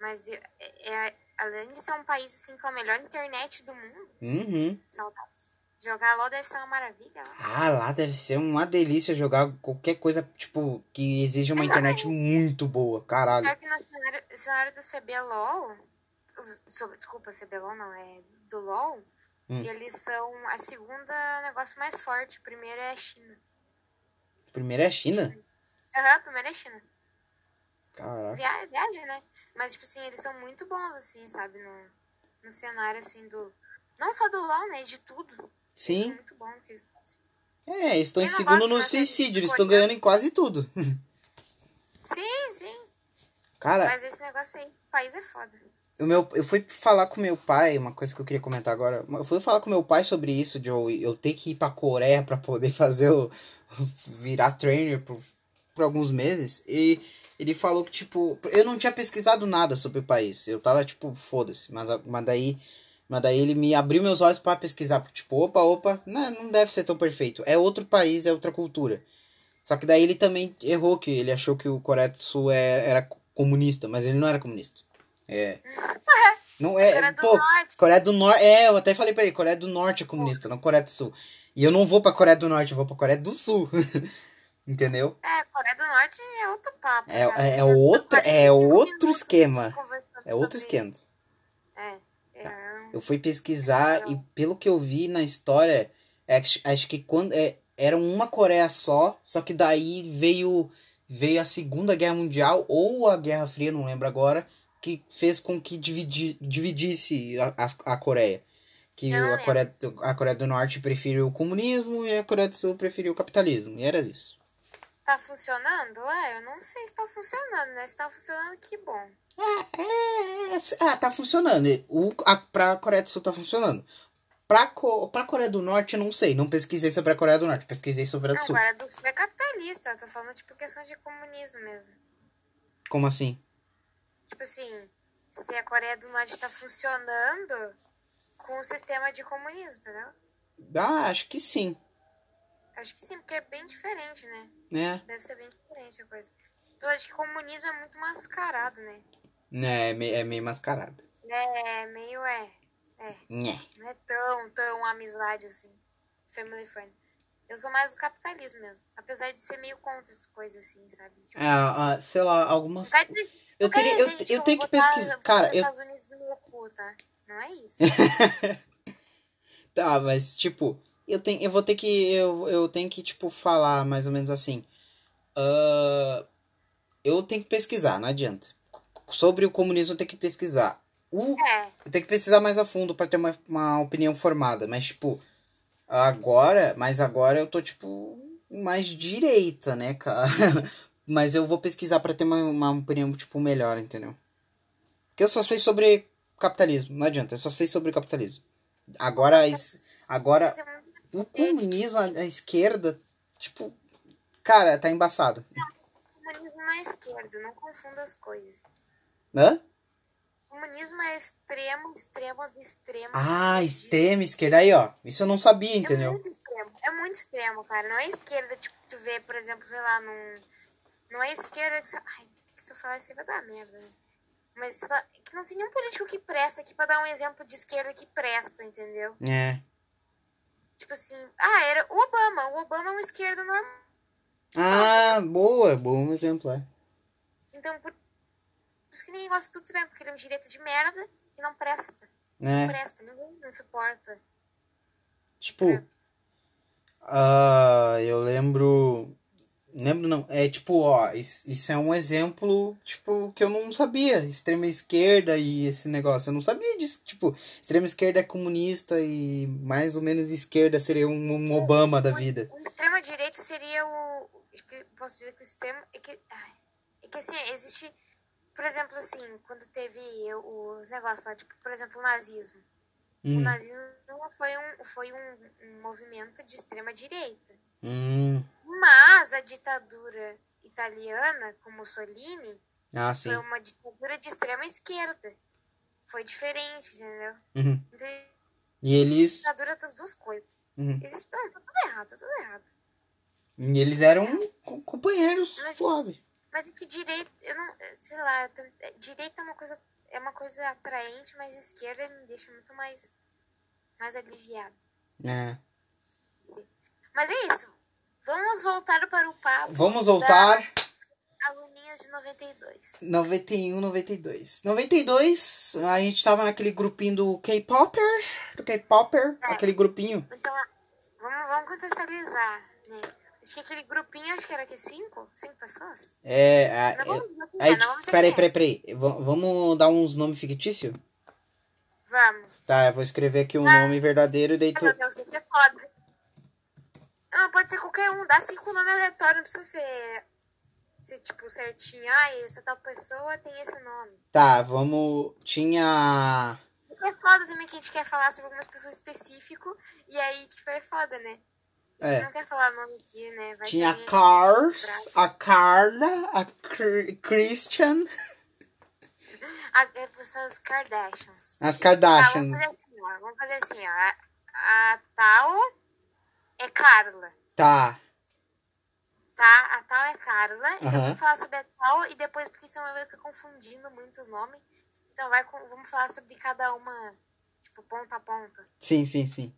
Mas é, é- além de ser um país assim, com a melhor internet do mundo, Uhum. saudades. Jogar LOL deve ser uma maravilha. lá. Ah, lá deve ser uma delícia jogar qualquer coisa, tipo, que exija uma internet muito boa. Caralho. Pior que no cenário, cenário do CBLOL, sobre, desculpa, CBLOL não, é do LOL, Hum. eles são a segunda negócio mais forte. O primeiro é a China. Primeiro é a China? Aham, o primeiro é a China. Caraca. Via, viagem, né? Mas, tipo assim, eles são muito bons, assim, sabe? No, no cenário, assim, do... Não só do LoL, né? De tudo. Eles Sim. muito bons. que eles fazem. É, eles estão em segundo no suicídio, eles estão ganhando em quase tudo. Sim, sim. Cara, Mas esse negócio aí, o país é foda. o meu, eu fui falar com meu pai, uma coisa que eu queria comentar agora. Eu fui falar com meu pai sobre isso, eu, eu ter que ir pra Coreia pra poder fazer o. virar trainer por, por alguns meses. E ele falou que, tipo, eu não tinha pesquisado nada sobre o país. Eu tava, tipo, foda-se. Mas, mas daí. Mas daí ele me abriu meus olhos pra pesquisar. Tipo, opa, opa, não, não deve ser tão perfeito. É outro país, é outra cultura. Só que daí ele também errou, que ele achou que o Coreia do Sul é, era comunista, mas ele não era comunista. É. Não é. Coreia do pô, Norte. Coreia do Norte. É, eu até falei pra ele, Coreia do Norte é comunista, não Coreia do Sul. E eu não vou pra Coreia do Norte, eu vou pra Coreia do Sul. Entendeu? É, Coreia do Norte é outro papo. É- cara. é- é Já outra- tá é 45 outro esquema. É outro esquema. É. é. Eu fui pesquisar e pelo que eu vi na história, é que- acho que quando é, era uma Coreia só, só que daí veio veio a Segunda Guerra Mundial ou a Guerra Fria, não lembro agora, que fez com que dividi, dividisse a, a, a Coreia. Que a Coreia, a Coreia do Norte preferiu o comunismo e a Coreia do Sul preferiu o capitalismo. E era isso. Tá funcionando lá? Eu não sei se tá funcionando, né? Se tá funcionando, que bom. É, ah, tá funcionando. O, a, pra Coreia do Sul tá funcionando. Pra, Co, pra Coreia do Norte, eu não sei. Não pesquisei sobre a Coreia do Norte, pesquisei sobre a do Não, Sul. Coreia do Sul é capitalista. Eu tô falando, tipo, questão de comunismo mesmo. Como assim? Tipo assim, se a Coreia do Norte tá funcionando com o sistema de comunismo, entendeu? Ah, acho que sim. Acho que sim, porque é bem diferente, né? Né? Deve ser bem diferente a coisa. Eu acho que comunismo é muito mascarado, né? Né, é meio, é meio mascarado. É meio é. É. Né. Não é tão, tão amizade assim. Family friend. Eu sou mais do capitalismo mesmo. Apesar de ser meio contra as coisas assim, sabe? Tipo, Ah, ah, sei lá, algumas. Eu, não quer teria, eu, dizer, eu tenho que pesquisar. Cara, eu. Estados Unidos no meu cu, tá? Não é isso. Tá, mas tipo, eu tenho, eu vou ter que, eu, eu tenho que tipo falar mais ou menos assim. Ah, eu tenho que pesquisar, não adianta. Sobre o comunismo eu tenho que pesquisar. O, é. eu tenho que pesquisar mais a fundo pra ter uma, uma opinião formada, mas tipo, agora, mas agora eu tô tipo mais direita, né, cara? Mas eu vou pesquisar pra ter uma, uma opinião tipo melhor, entendeu? Porque eu só sei sobre capitalismo, não adianta, eu só sei sobre capitalismo. Agora, agora o comunismo, a, a esquerda, tipo, cara, tá embaçado. Comunismo não é esquerda, não confunda as coisas. Hã? Comunismo é extremo, extremo do extremo. Ah, do extrema esquerda. Aí, ó. Isso eu não sabia, É entendeu? muito extremo. É muito extremo, cara. Não é esquerda, tipo, tu vê, por exemplo, sei lá, num. Não é esquerda que se. Ai, que se eu falar isso aí vai dar merda, né? Mas que não tem nenhum político que presta aqui pra dar um exemplo de esquerda que presta, entendeu? É. Tipo assim, ah, era o Obama. O Obama é uma esquerda normal. Ah, boa. Bom exemplo, é. Então, por isso que ninguém gosta do Trump, porque ele é um direita de merda e não presta. Não É. presta, ninguém não suporta. Tipo. Ah, eu lembro. Lembro não. É tipo, ó, isso, isso é um exemplo, tipo, que eu não sabia. Extrema esquerda e esse negócio. Eu não sabia disso. Tipo, extrema esquerda é comunista e mais ou menos esquerda seria um, um Obama da vida. O extrema direita seria o. Posso dizer que o extremo. É que, ai, é que assim, existe. Por exemplo, assim, quando teve os negócios lá, tipo, por exemplo, o nazismo. O Hum, nazismo foi um, foi um, um movimento de extrema direita. hum. Mas a ditadura italiana, com Mussolini, Ah, foi uma ditadura de extrema esquerda. Foi diferente, entendeu? Uhum. Então, E eles. ditadura das duas coisas. uhum. Tá tudo errado, tá tudo errado. E eles eram co- companheiros Mas- suave. Mas é que direita, eu não. Sei lá, é, direita é uma coisa. É uma coisa atraente, mas esquerda me deixa muito mais. mais aliviada. É. Sim. Mas é isso. Vamos voltar para o papo. Vamos voltar. Aluninhas de 92. 91, 92. 92, a gente tava naquele grupinho do K-Popper. Do K-Popper, É. aquele grupinho. Então, vamos, vamos contextualizar, né? Acho que aquele grupinho, acho que era que cinco? Cinco pessoas? É. a- Não vamos Aí, é, não vamos dizer peraí, é. peraí, peraí. Vamos dar uns nomes fictícios? Vamos. Tá, eu vou escrever aqui um Ah. nome verdadeiro e daí tu. meu Deus, isso é foda. Não, pode ser qualquer um. Dá cinco nomes aleatórios, não precisa ser, ser tipo certinho. Ah, essa tal pessoa tem esse nome. Tá, vamos. Tinha. É foda também que a gente quer falar sobre algumas pessoas específicas. E aí, tipo, é foda, né? A gente É. não quer falar nome aqui, né? Vai Tinha a Cars, a Carla, a Cr- Christian, A, é, as Kardashians. as Tá, vamos Kardashians. fazer assim, ó. Vamos fazer assim, ó. A, a tal Carla, Tá. tá? A tal é Carla. Então Aham. vamos falar sobre a tal e depois, porque senão eu vou ficar confundindo muitos nomes. Então vai com, vamos falar sobre cada uma, tipo, ponta a ponta. Sim, sim, sim.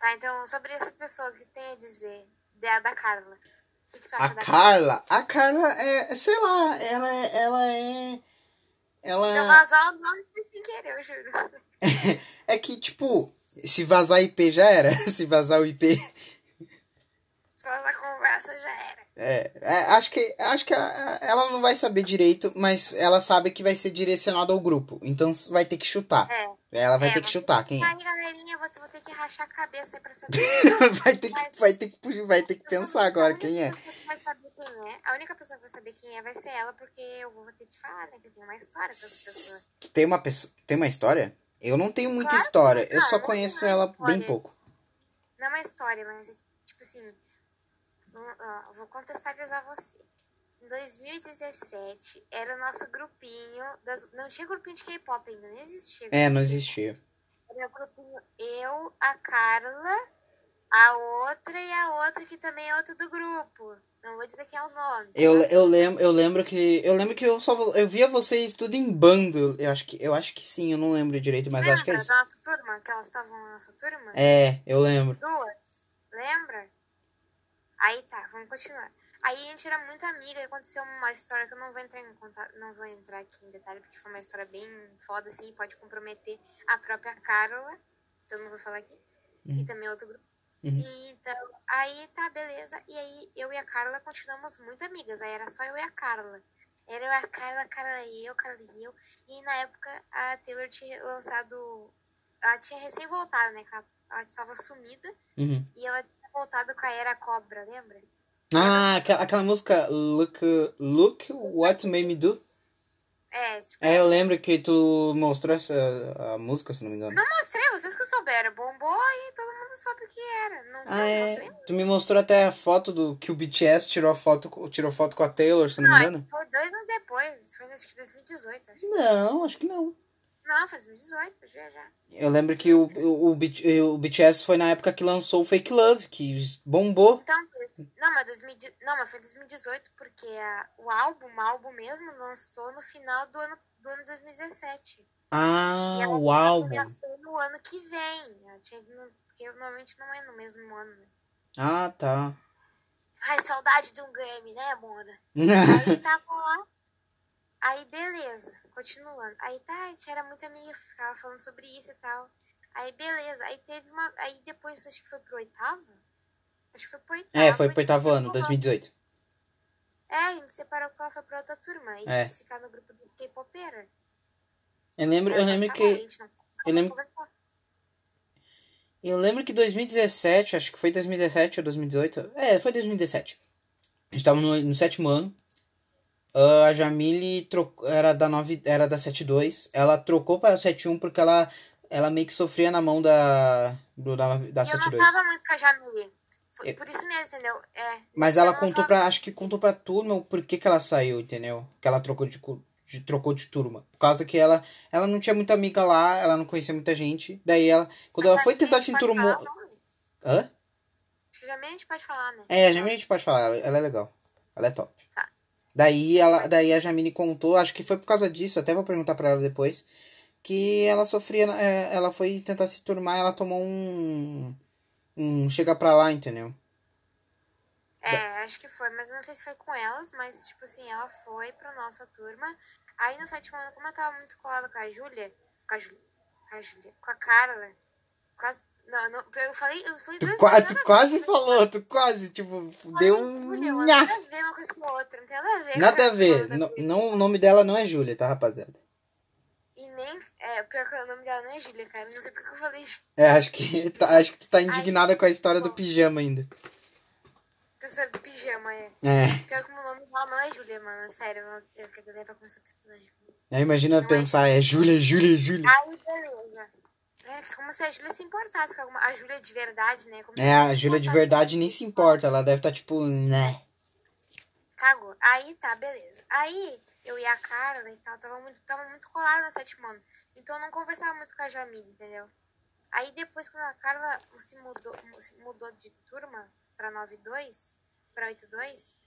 Tá? Então, sobre essa pessoa que tem a dizer, da, da Carla. O que, que tu acha A da Carla, a Carla é, sei lá, ela é, ela é, Se eu ela vazar o nome, foi sem querer, eu juro. é que tipo, se vazar IP já era, se vazar o IP, Só na conversa já era. é, é, acho que, acho que a- ela não vai saber direito, mas ela sabe que vai ser direcionado ao grupo, então vai ter que chutar. É. Ela vai É, ter que chutar quem é. Aí, galerinha, você vai ter que rachar a cabeça aí pra saber. vai ter que, vai ter que, vai ter que pensar agora quem é. A única pessoa que vai saber quem é, a única pessoa que vai saber quem é vai ser ela, porque eu vou ter que falar, né? Que eu tenho uma história essa pessoa. Tu tem uma pessoa, tem uma história? Eu não tenho muita Claro história, não, eu só conheço ela bem história. pouco. Não é uma história, mas é tipo assim. vou- contextualizar você. Em 2017, era o nosso grupinho. Das, não tinha grupinho de K-pop ainda, não existia. É, não existia. Era o grupinho eu, a Carla, a outra e a outra que também é outra do grupo. Não vou dizer quem é os nomes. Eu, tá? eu, lembro, eu lembro que. Eu lembro que eu só eu via vocês tudo em bando. Eu acho que, eu acho que sim, eu não lembro direito, mas eu acho que é Lembra isso. da nossa turma? Que elas estavam na nossa turma? É, eu lembro. Duas. Lembra? Aí tá, vamos continuar. Aí a gente era muito amiga e aconteceu uma história que eu não vou entrar em contato, não vou entrar aqui em detalhe, porque foi uma história bem foda, assim, pode comprometer a própria Carola. Então não vou falar aqui. E Uhum. também outro grupo. Uhum. E, então, aí tá, beleza. E aí eu e a Carla continuamos muito amigas. Aí era só eu e a Carla. Era eu e a Carla, a Carla e eu, Carla e eu. E na época a Taylor tinha lançado. Ela tinha recém voltado, né? Ela, ela tava sumida. Uhum. E ela tinha voltado com a Era Cobra, lembra? Ah, aquela, aquela música Look, Look What You Made Me Do. É, tipo, É, eu lembro que tu mostrou essa a música, se não me engano. Não mostrei, vocês que souberam. Bombou e todo mundo soube o que era. Não Ah, é. mostrei? Tu me mostrou até a foto do que o BTS tirou a foto, tirou foto com a Taylor, se não me Não, engano. foi dois anos depois. Foi acho que 2018. Acho. Não, acho que não. Não, foi 2018, já já. Eu lembro que o, o, o, o BTS foi na época que lançou o Fake Love, que bombou. Então, não, mas, 2000, não, mas foi 2018, porque a, o álbum, o álbum mesmo, lançou no final do ano, do ano 2017. E Ah, ela o álbum. começou no ano que vem. Tinha, porque normalmente não é no mesmo ano, né? Ah, tá. Ai, saudade de um Grammy, né, Mona? Aí tava lá. Aí, beleza, continuando. Aí tá, a gente era muito amiga, ficava falando sobre isso e tal. Aí, beleza. Aí teve uma. Aí depois, acho que foi pro oitavo? Acho que foi pro oitavo. é, foi pro oitavo ano, separou. 2018. É, a gente separou porque ela foi pra outra turma. E É. ficar no grupo do K-Popera. Eu lembro, eu lembro a que. eu lembro-. Eu lembro que 2017, acho que foi 2017 ou 2018. É, foi 2017. A gente tava no, no sétimo ano. Ah, a Jamile trocou, era da 9, era da 72. Ela trocou para a 71 porque ela, ela meio que sofria na mão da, do, da, da E eu não 72. tava muito com a Jamile. Foi por isso mesmo, entendeu? É. Mas ela, é contou fala... pra. Acho que contou pra turma o porquê que ela saiu, entendeu? Que ela trocou de, de, trocou de turma. Por causa que ela, ela não tinha muita amiga lá, ela não conhecia muita gente. Daí ela. Quando ah, ela foi tentar se enturmar. Hã? Acho que a gente pode falar, né? É, a a gente pode falar, ela, ela é legal. Ela é top. Tá. Daí, ela, daí a Jamine contou, acho que foi por causa disso, até vou perguntar para ela depois, que ela sofria, é, ela foi tentar se turmar, ela tomou um, um chega pra lá, entendeu? É, acho que foi, mas não sei se foi com elas, mas, tipo assim, ela foi pra nossa turma. Aí no sétimo ano, como eu tava muito colada com a Júlia, com a Júlia, com a Carla, quase. Não, não, eu falei, eu falei tu, qua, tu quase vez, falou, tu quase, tipo, deu um. Júlia, nada a ver uma coisa com a outra, não tem nada a ver. Nada a ver. No, não, o nome dela não é Júlia, tá, rapaziada? E nem. É, pior que é o nome dela não é Júlia, cara. Não sei porque eu falei isso. É, acho que, tá, acho que tu tá indignada com a história bom. do pijama ainda. A história do pijama, é. É. Pior que o nome dela não é Júlia, mano. Sério, eu quero galera pra começar a pesquisar Júlia. É, imagina não é pensar, é, é Júlia, Júlia, Júlia. aí beleza. É como se a Júlia se importasse com alguma. A Júlia de verdade, né? Como é, a Júlia de verdade nem se importa. Ela deve estar tá, tipo, né? Cagou. Aí tá, beleza. Aí eu e a Carla e tal, tava muito, tava muito colada na sétima ano. Então eu não conversava muito com a Jamila entendeu? Aí depois quando a Carla se mudou, se mudou de turma pra 9.2, pra 8-2,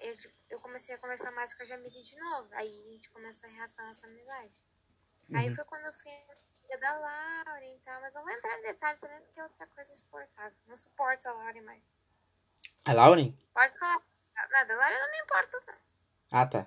eu, eu comecei a conversar mais com a Jamila de novo. Aí a gente começou a reatar nossa amizade. Uhum. Aí foi quando eu fui amiga da Lauren e tal, mas não vou entrar em detalhe também, porque é outra coisa exportável. Não suporto a Lauren mais. A Lauren? Pode falar. Nada, a Lauren eu não me importo. Não. Ah, tá.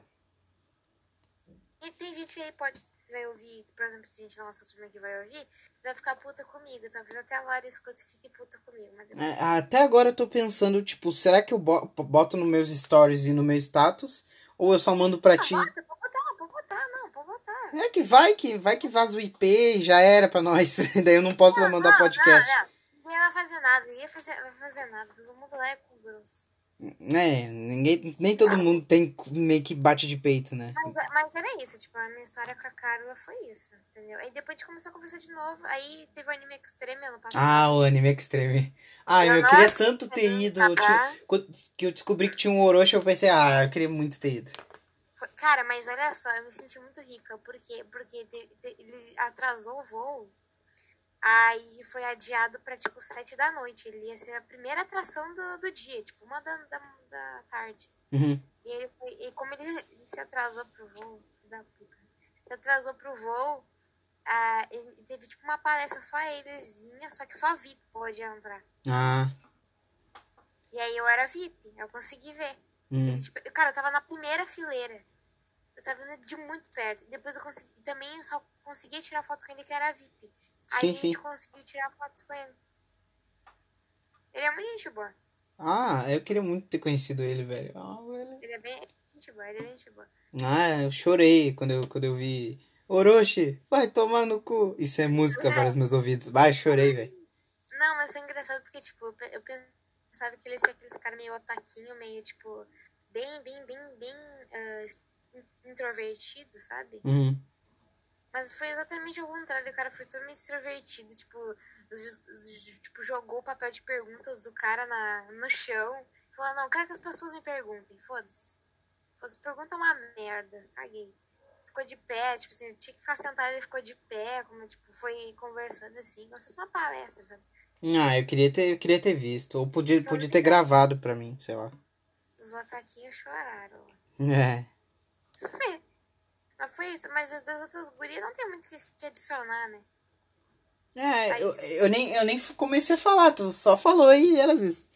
E tem gente aí pode vai ouvir, por exemplo, tem gente na nossa turma que vai ouvir, vai ficar puta comigo. Talvez até a Laura escute fique puta comigo. Mas... É, até agora eu tô pensando, tipo, será que eu boto nos meus stories e no meu status? Ou eu só mando pra ah, ti? Bota, pode botar, pode botar, não, pode botar. É que vai que vai que vaza o IP e já era pra nós. Daí eu não posso não, mandar não, podcast. Não, não. Ninguém vai fazer nada, ninguém vai fazer, vai fazer nada. Todo mundo lá é com grosso né ninguém, nem todo mundo tem meio que bate de peito, né? Mas, mas era isso, tipo, a minha história com a Carla foi isso, entendeu? Aí depois a gente começou a conversar de novo, aí teve o anime extreme ano passado. Ah, o anime extreme. Ah, eu, eu queria tanto ter ido. Tá, tinha, tá. que eu descobri que tinha um Orochi, eu pensei, ah, eu queria muito ter ido. Cara, mas olha só, eu me senti muito rica. Por quê? Porque ele atrasou o voo Aí foi adiado para tipo, sete da noite. Ele ia ser a primeira atração do, do dia, tipo, uma da, da, da tarde. Uhum. E, ele foi, e como ele, ele, se atrasou pro voo, da puta, se atrasou pro voo, ah, ele teve tipo uma palestra só elezinha, só que só VIP pode entrar. Ah. E aí eu era VIP, eu consegui ver. Uhum. Ele, tipo, cara, eu tava na primeira fileira. Eu tava vendo de muito perto. Depois eu consegui. Também eu só consegui tirar foto com ele que era VIP. Aí sim, a gente sim. conseguiu tirar fotos com ele. Ele é muito gente boa. Ah, eu queria muito ter conhecido ele, velho. Ah. Ele é bem gente boa, ele é gente boa. Ah, eu chorei quando eu, quando eu vi. Orochi, vai tomar no cu. Isso é música Não. para os meus ouvidos. Vai, chorei, velho. Não, mas foi engraçado porque, tipo, eu pensava que ele ia ser aquele cara meio otaquinho, meio, tipo, bem, bem, bem, bem uh, introvertido, sabe? Uhum. Mas foi exatamente o contrário, o cara foi todo extrovertido, tipo, tipo, jogou o papel de perguntas do cara na, no chão. Falou, não, quero que as pessoas me perguntem, foda-se. Foda-se, pergunta uma merda, caguei. Ficou de pé, tipo assim, tinha que ficar sentado, ele ficou de pé, como, tipo, foi conversando assim, como se fosse uma palestra, sabe? Ah, eu queria ter, eu queria ter visto. Ou podia, então, podia ter gravado pra mim, sei lá. Os ataquinhos choraram. É. mas foi isso, mas das outras gurias não tem muito que adicionar, né? É, eu, eu, nem, eu nem comecei a falar, tu só falou e era isso.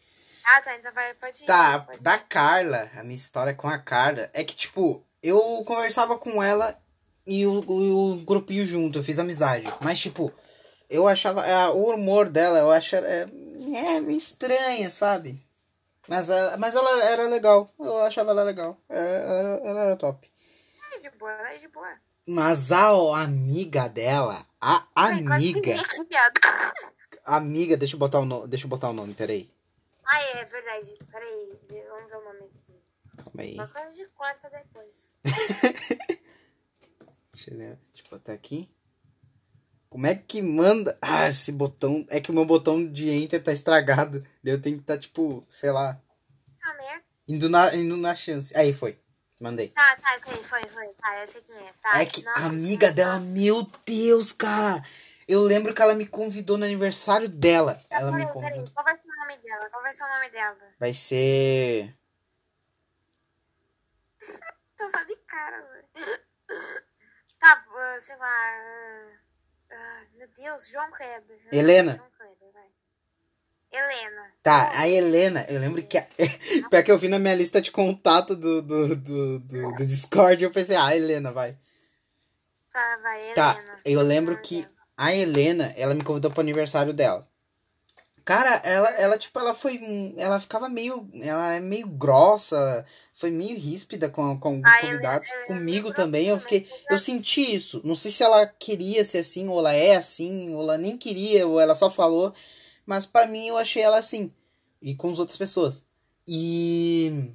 Ah, tá, então vai, pode ir. Tá, pode ir. da Carla, a minha história com a Carla, é que, tipo, eu conversava com ela e o, o, o grupinho junto, eu fiz amizade. Mas, tipo, eu achava. A, o humor dela, eu acho. É, é meio estranha, sabe? Mas ela, mas ela era legal. Eu achava ela legal. É, ela, ela, ela era top de boa, ela é de boa. Mas a ó, amiga dela, a amiga. Amiga, deixa eu botar o nome. Deixa eu botar o nome, peraí. Ah, é, é verdade. Peraí, vamos ver o nome aqui. Calma aí. Uma coisa de corta depois. deixa eu, deixa eu botar aqui. Como é que manda? Ah, esse botão. É que o meu botão de enter tá estragado. Eu tenho que tá, tipo, sei lá. Ah, merda. Indo na, indo na chance. Aí foi. Mandei. Tá, tá, ok. foi, foi, tá, essa aqui é. Tá. É que nossa, a amiga dela, meu Deus, cara. Eu lembro que ela me convidou no aniversário dela. Tá, ela peraí, me convidou. Peraí, qual vai ser o nome dela? Qual vai ser o nome dela? Vai ser. Tu sabe, cara, velho. Tá, sei lá. Ah, ah, meu Deus, João Kleber. Helena. João Helena. Tá, a Helena, eu lembro que. A... Pior que eu vi na minha lista de contato do, do, do, do, do Discord, eu pensei, ah, Helena, vai. Tá, vai, Tá, Helena. eu lembro que a Helena, ela me convidou pro aniversário dela. Cara, ela, ela, tipo, ela foi. Ela ficava meio. Ela é meio grossa, foi meio ríspida com, com convidados. Helena- Comigo também, eu fiquei. Eu senti isso. Não sei se ela queria ser assim, ou ela é assim, ou ela nem queria, ou ela só falou. Mas pra mim eu achei ela assim. E com as outras pessoas. E.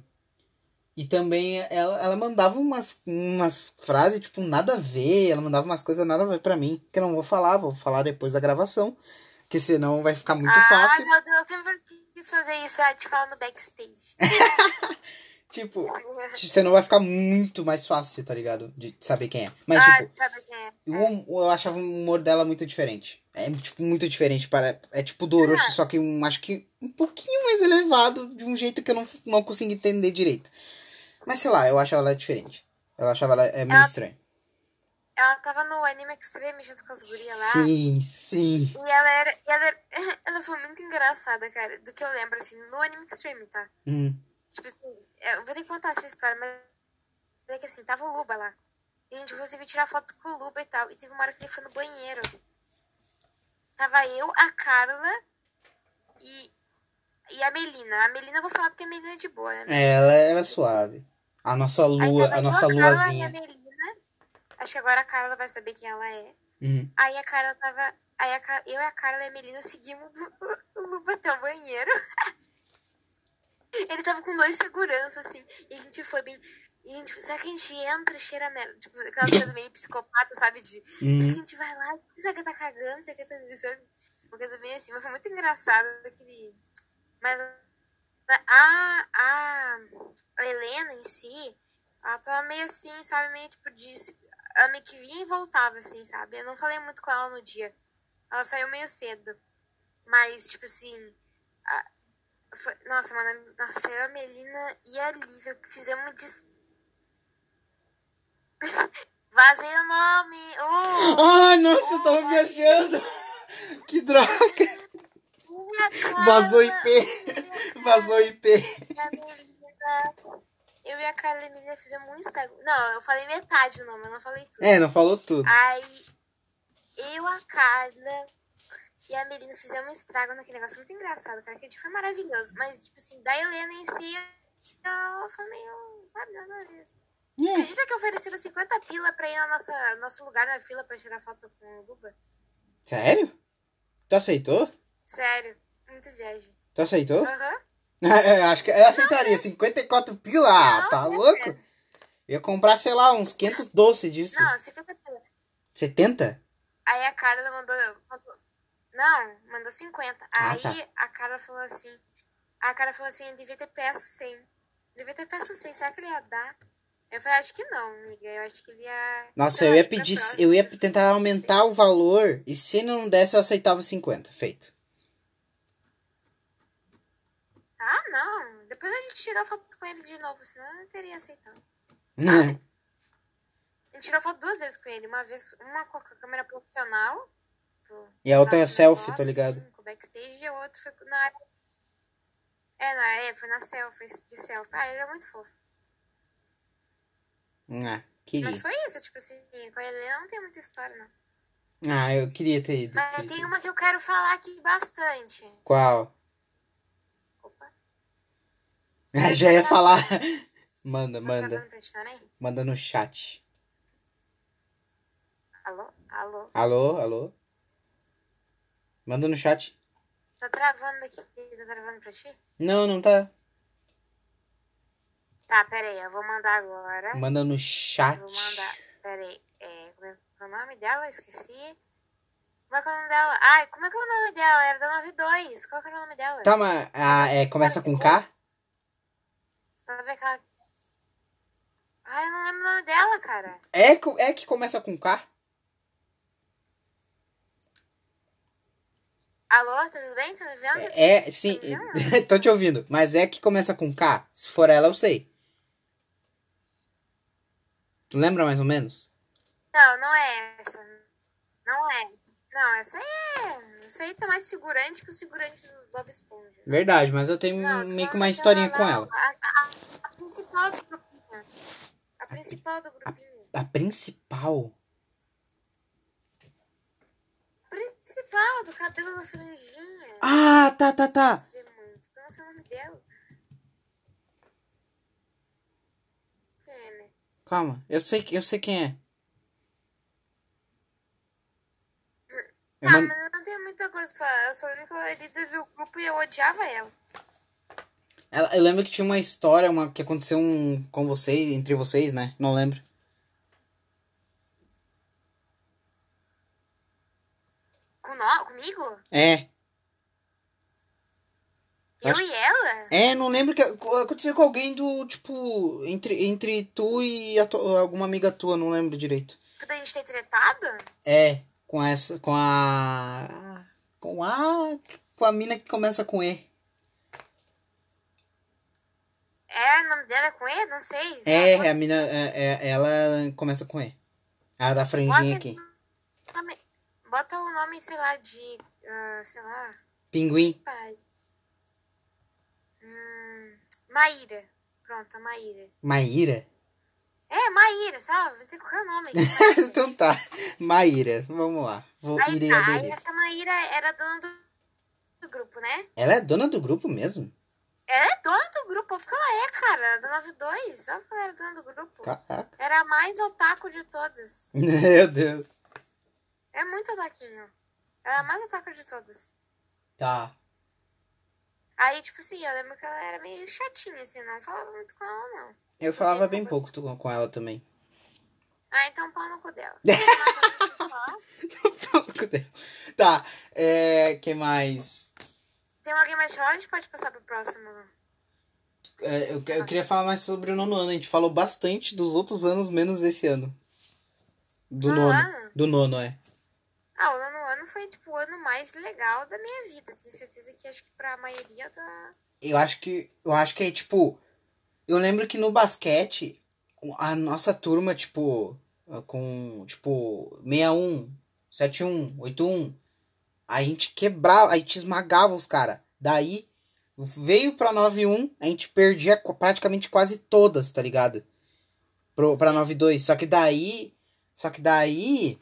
E também ela, ela mandava umas, umas frases, tipo, nada a ver. Ela mandava umas coisas nada a ver pra mim. Que eu não vou falar, vou falar depois da gravação. Que senão vai ficar muito ah, fácil. meu Deus, eu sempre quis fazer isso, ah, te falar no backstage. Tipo, você não vai ficar muito mais fácil, tá ligado? De saber quem é. Mas, ah, tipo, sabe quem é? eu, eu achava o humor dela muito diferente. É, tipo, muito diferente. Para, é tipo do Orochi, só que um, acho que um pouquinho mais elevado, de um jeito que eu não, não consigo entender direito. Mas sei lá, eu acho ela diferente. Eu achava ela é meio Ela- estranha. Ela tava no Anime Extreme junto com as gurias lá. Sim, sim. E ela era. e Ela, era- ela foi muito engraçada, cara. Do que eu lembro, assim, no Anime Extreme, tá? Hum. Tipo assim, eu vou ter que contar essa história, mas é que assim, tava o Luba lá. E a gente conseguiu tirar foto com o Luba e tal. E teve uma hora que ele foi no banheiro. Tava eu, a Carla e, e a Melina. A Melina eu vou falar porque a Melina é de boa, né? É, ela, ela é suave. A nossa lua, a nossa Carla e a luazinha. Melina. Acho que agora a Carla vai saber quem ela é. Uhum. Aí a Carla tava. Aí a Carla- eu e a Carla e a Melina seguimos o Luba até o banheiro. Ele tava com dois seguranças, assim. E a gente foi bem. E a gente, será que a gente entra e cheira merda? Tipo, aquelas coisas meio psicopata, sabe? De. Será que a Uhum. gente vai lá? Será que tá cagando? Será que tá sabe? Uma coisa bem assim. Mas foi muito engraçado aquele. Mas a, a, a Helena em si, ela tava meio assim, sabe? Meio tipo de. Ela meio que vinha e voltava, assim, sabe? Eu não falei muito com ela no dia. Ela saiu meio cedo. Mas, tipo assim. a- foi- nossa, mano, nossa, eu, a Melina e a Lívia fizemos de. Vazei o nome! Uh, Ai, nossa, eu tava viajando. Que droga. cara, Vazou IP. Vazou IP. A Melina. Eu e a Carla e a Melina fizemos um Instagram. Não, eu falei metade do nome, eu não falei tudo. É, não falou tudo. Aí eu, a Carla e a Melina fizemos um estrago naquele negócio muito engraçado, cara. Que foi maravilhoso. Mas, tipo assim, da Helena em si, ela foi meio. Sabe, nada a ver. É. Acredita que ofereceram 50 pila pra ir no nossa, nosso lugar na fila pra tirar foto com o Luba? Sério? Tu aceitou? Sério, muita viagem. Tu aceitou? Aham. É, acho que eu aceitaria 54 pila. Ah, Não, tá né, louco? Eu ia comprar, sei lá, uns 500 doces disso. Não, 50 pila. 70? Aí a Carla mandou, mandou- Não, mandou 50. Ah, Aí tá. a Carla falou assim. A Carla falou assim, devia ter peça 100. Devia ter peça 100, será que ele ia dar? Eu falei, acho que não, amiga. Eu acho que ele ia. Nossa, eu ia pedir, próxima, eu ia tentar aumentar o valor e se não desse eu aceitava 50, feito. Ah, não. Depois a gente tirou foto com ele de novo, senão eu não teria aceitado. A gente tirou foto duas vezes com ele. Uma vez, uma com a câmera profissional. E a outra é selfie, tá ligado? assim, com o backstage, e a outra foi na. É, na, é, foi na selfie, de selfie. Ah, ele é muito fofo. Ah, queria. Mas foi isso, tipo assim, com a Helena não tem muita história, não. Ah, eu queria ter ido. Mas queria tem uma que eu quero falar aqui bastante. Qual? Opa. Já ia falar. Manda, Tá manda. também? Manda no chat. Alô? Alô? Alô, alô? Manda no chat. Tá travando aqui? Tá travando pra ti? Não, não tá. Tá, pera aí, eu vou mandar agora. Manda no chat. Eu vou mandar. Pera aí. É, como é é o nome dela? Esqueci. Como é que é o nome dela? Ai, como é que é o nome dela? Era da 92. Qual que era o nome dela? Tá, mas ah, é, começa com K? Sabe aquela. Ai, eu não lembro o nome dela, cara. É, é que começa com K? Alô, tudo bem? Tá me vendo? É, sim, Tá tô te ouvindo. Mas é que começa com K? Se for ela, eu sei. Lembra mais ou menos? Não, não é essa. Não é. Não, essa aí é. Essa aí tá mais figurante que o figurante do Bob Esponja. Verdade, mas eu tenho Não, meio que uma historinha com ela. A, a- a principal do grupinho. A principal do grupinho. A principal. Principal do cabelo da franjinha. Ah, tá, tá, tá. Sei muito. Eu não sei o nome dela. Quem é, né? Calma, eu sei, eu sei quem é. Eu Ah, não- mas eu não tenho muita coisa pra falar. Eu só lembro que ela era líder do grupo e eu odiava ela. Ela- eu lembro que tinha uma história uma, que aconteceu um, com vocês, entre vocês, né? Não lembro. Com nó, comigo? É. Eu Acho- e ela? É, não lembro que aconteceu com alguém do, tipo, entre, entre tu e a alguma amiga tua, não lembro direito. Quando a gente ter tretado? É, com essa, com a... Com a... Com a mina que começa com E. É, o nome dela é com E? Não sei. É, Bota a mina, é, é- ela começa com E. A da franjinha aqui. nome- Bota o nome, sei lá, de. ah, sei lá. Pinguim. Pai. Hum, Maíra. Pronto, Maíra. Maíra? É, Maíra, sabe? Ter qualquer nome aqui. então tá. Maíra, vamos lá. Vou Aí irei tá, aí aderir. essa Maíra era dona do, do grupo, né? Ela é dona do grupo mesmo? Ela é dona do grupo, óbvio que ela é, cara. Da 92, óbvio que ela era dona do grupo. Caraca. Era a mais otaku de todas. Meu Deus. É muito otaquinho. Ela é a mais otaku de todas. Tá. Aí, tipo assim, eu lembro que ela era meio chatinha, assim, eu não falava muito com ela, não. Eu falava bem pouco tu- com ela também. Ah, então pau no cu dela. tá, é. que mais? Tem alguém mais de falar? A gente pode passar pro próximo. É, eu, que- eu queria falar mais sobre o nono ano. A gente falou bastante dos outros anos, menos esse ano. Do Nono nono. ano? Do nono, é. Ah, o nono ano foi, tipo, o ano mais legal da minha vida. Tenho certeza que acho que pra maioria da... Eu acho que. Eu acho que é tipo. Eu lembro que no basquete, a nossa turma, tipo. Com. Tipo. 61, 71, 81. A gente quebrava, a gente esmagava os caras. Daí. Veio pra 91, a gente perdia praticamente quase todas, tá ligado? Pro, pra Sim. 92. Só que daí. Só que daí.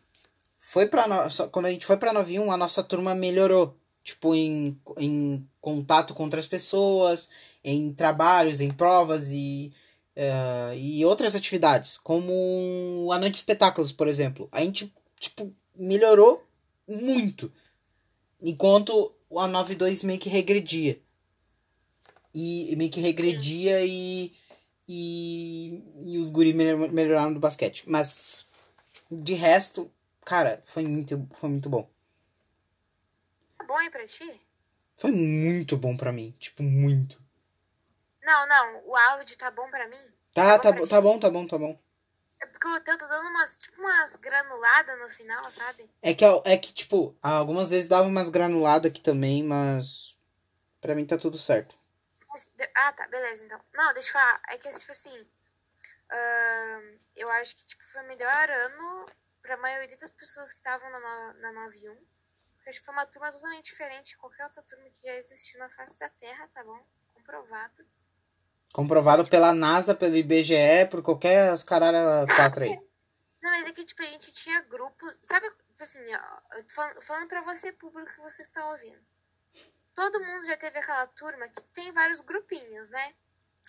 Foi pra. no- só- Quando a gente foi pra 91, a nossa turma melhorou. Tipo, em, em contato com outras pessoas, em trabalhos, em provas e, eh, e outras atividades, como a noite de espetáculos, por exemplo. A gente, tipo, melhorou muito. Enquanto a 92 meio que regredia. E meio que regredia e, e, e os guri melhor- melhoraram do basquete. Mas, de resto, cara, foi muito, foi muito bom. Tá bom aí pra ti? Foi muito bom pra mim. Tipo, muito. Não, não, o áudio tá bom pra mim? Tá, Tá tá, bom tá bom, tá bom, tá bom. É porque o teu tá dando umas, tipo, umas granuladas no final, sabe? É que, é que, tipo, algumas vezes dava umas granuladas aqui também, mas. Pra mim tá tudo certo. Ah, tá, beleza, então. Não, deixa eu falar. É que, tipo assim, ahn, eu acho que, tipo, foi o melhor ano pra maioria das pessoas que estavam na, na 91. Porque acho que foi uma turma totalmente diferente de qualquer outra turma que já existiu na face da Terra, tá bom? Comprovado. Comprovado pela NASA, pelo IBGE, por qualquer as caralho quatro aí. Não, mas é que, tipo, a gente tinha grupos. Sabe, tipo assim, ó, falando, falando pra você, público, que você que tá ouvindo. Todo mundo já teve aquela turma que tem vários grupinhos, né?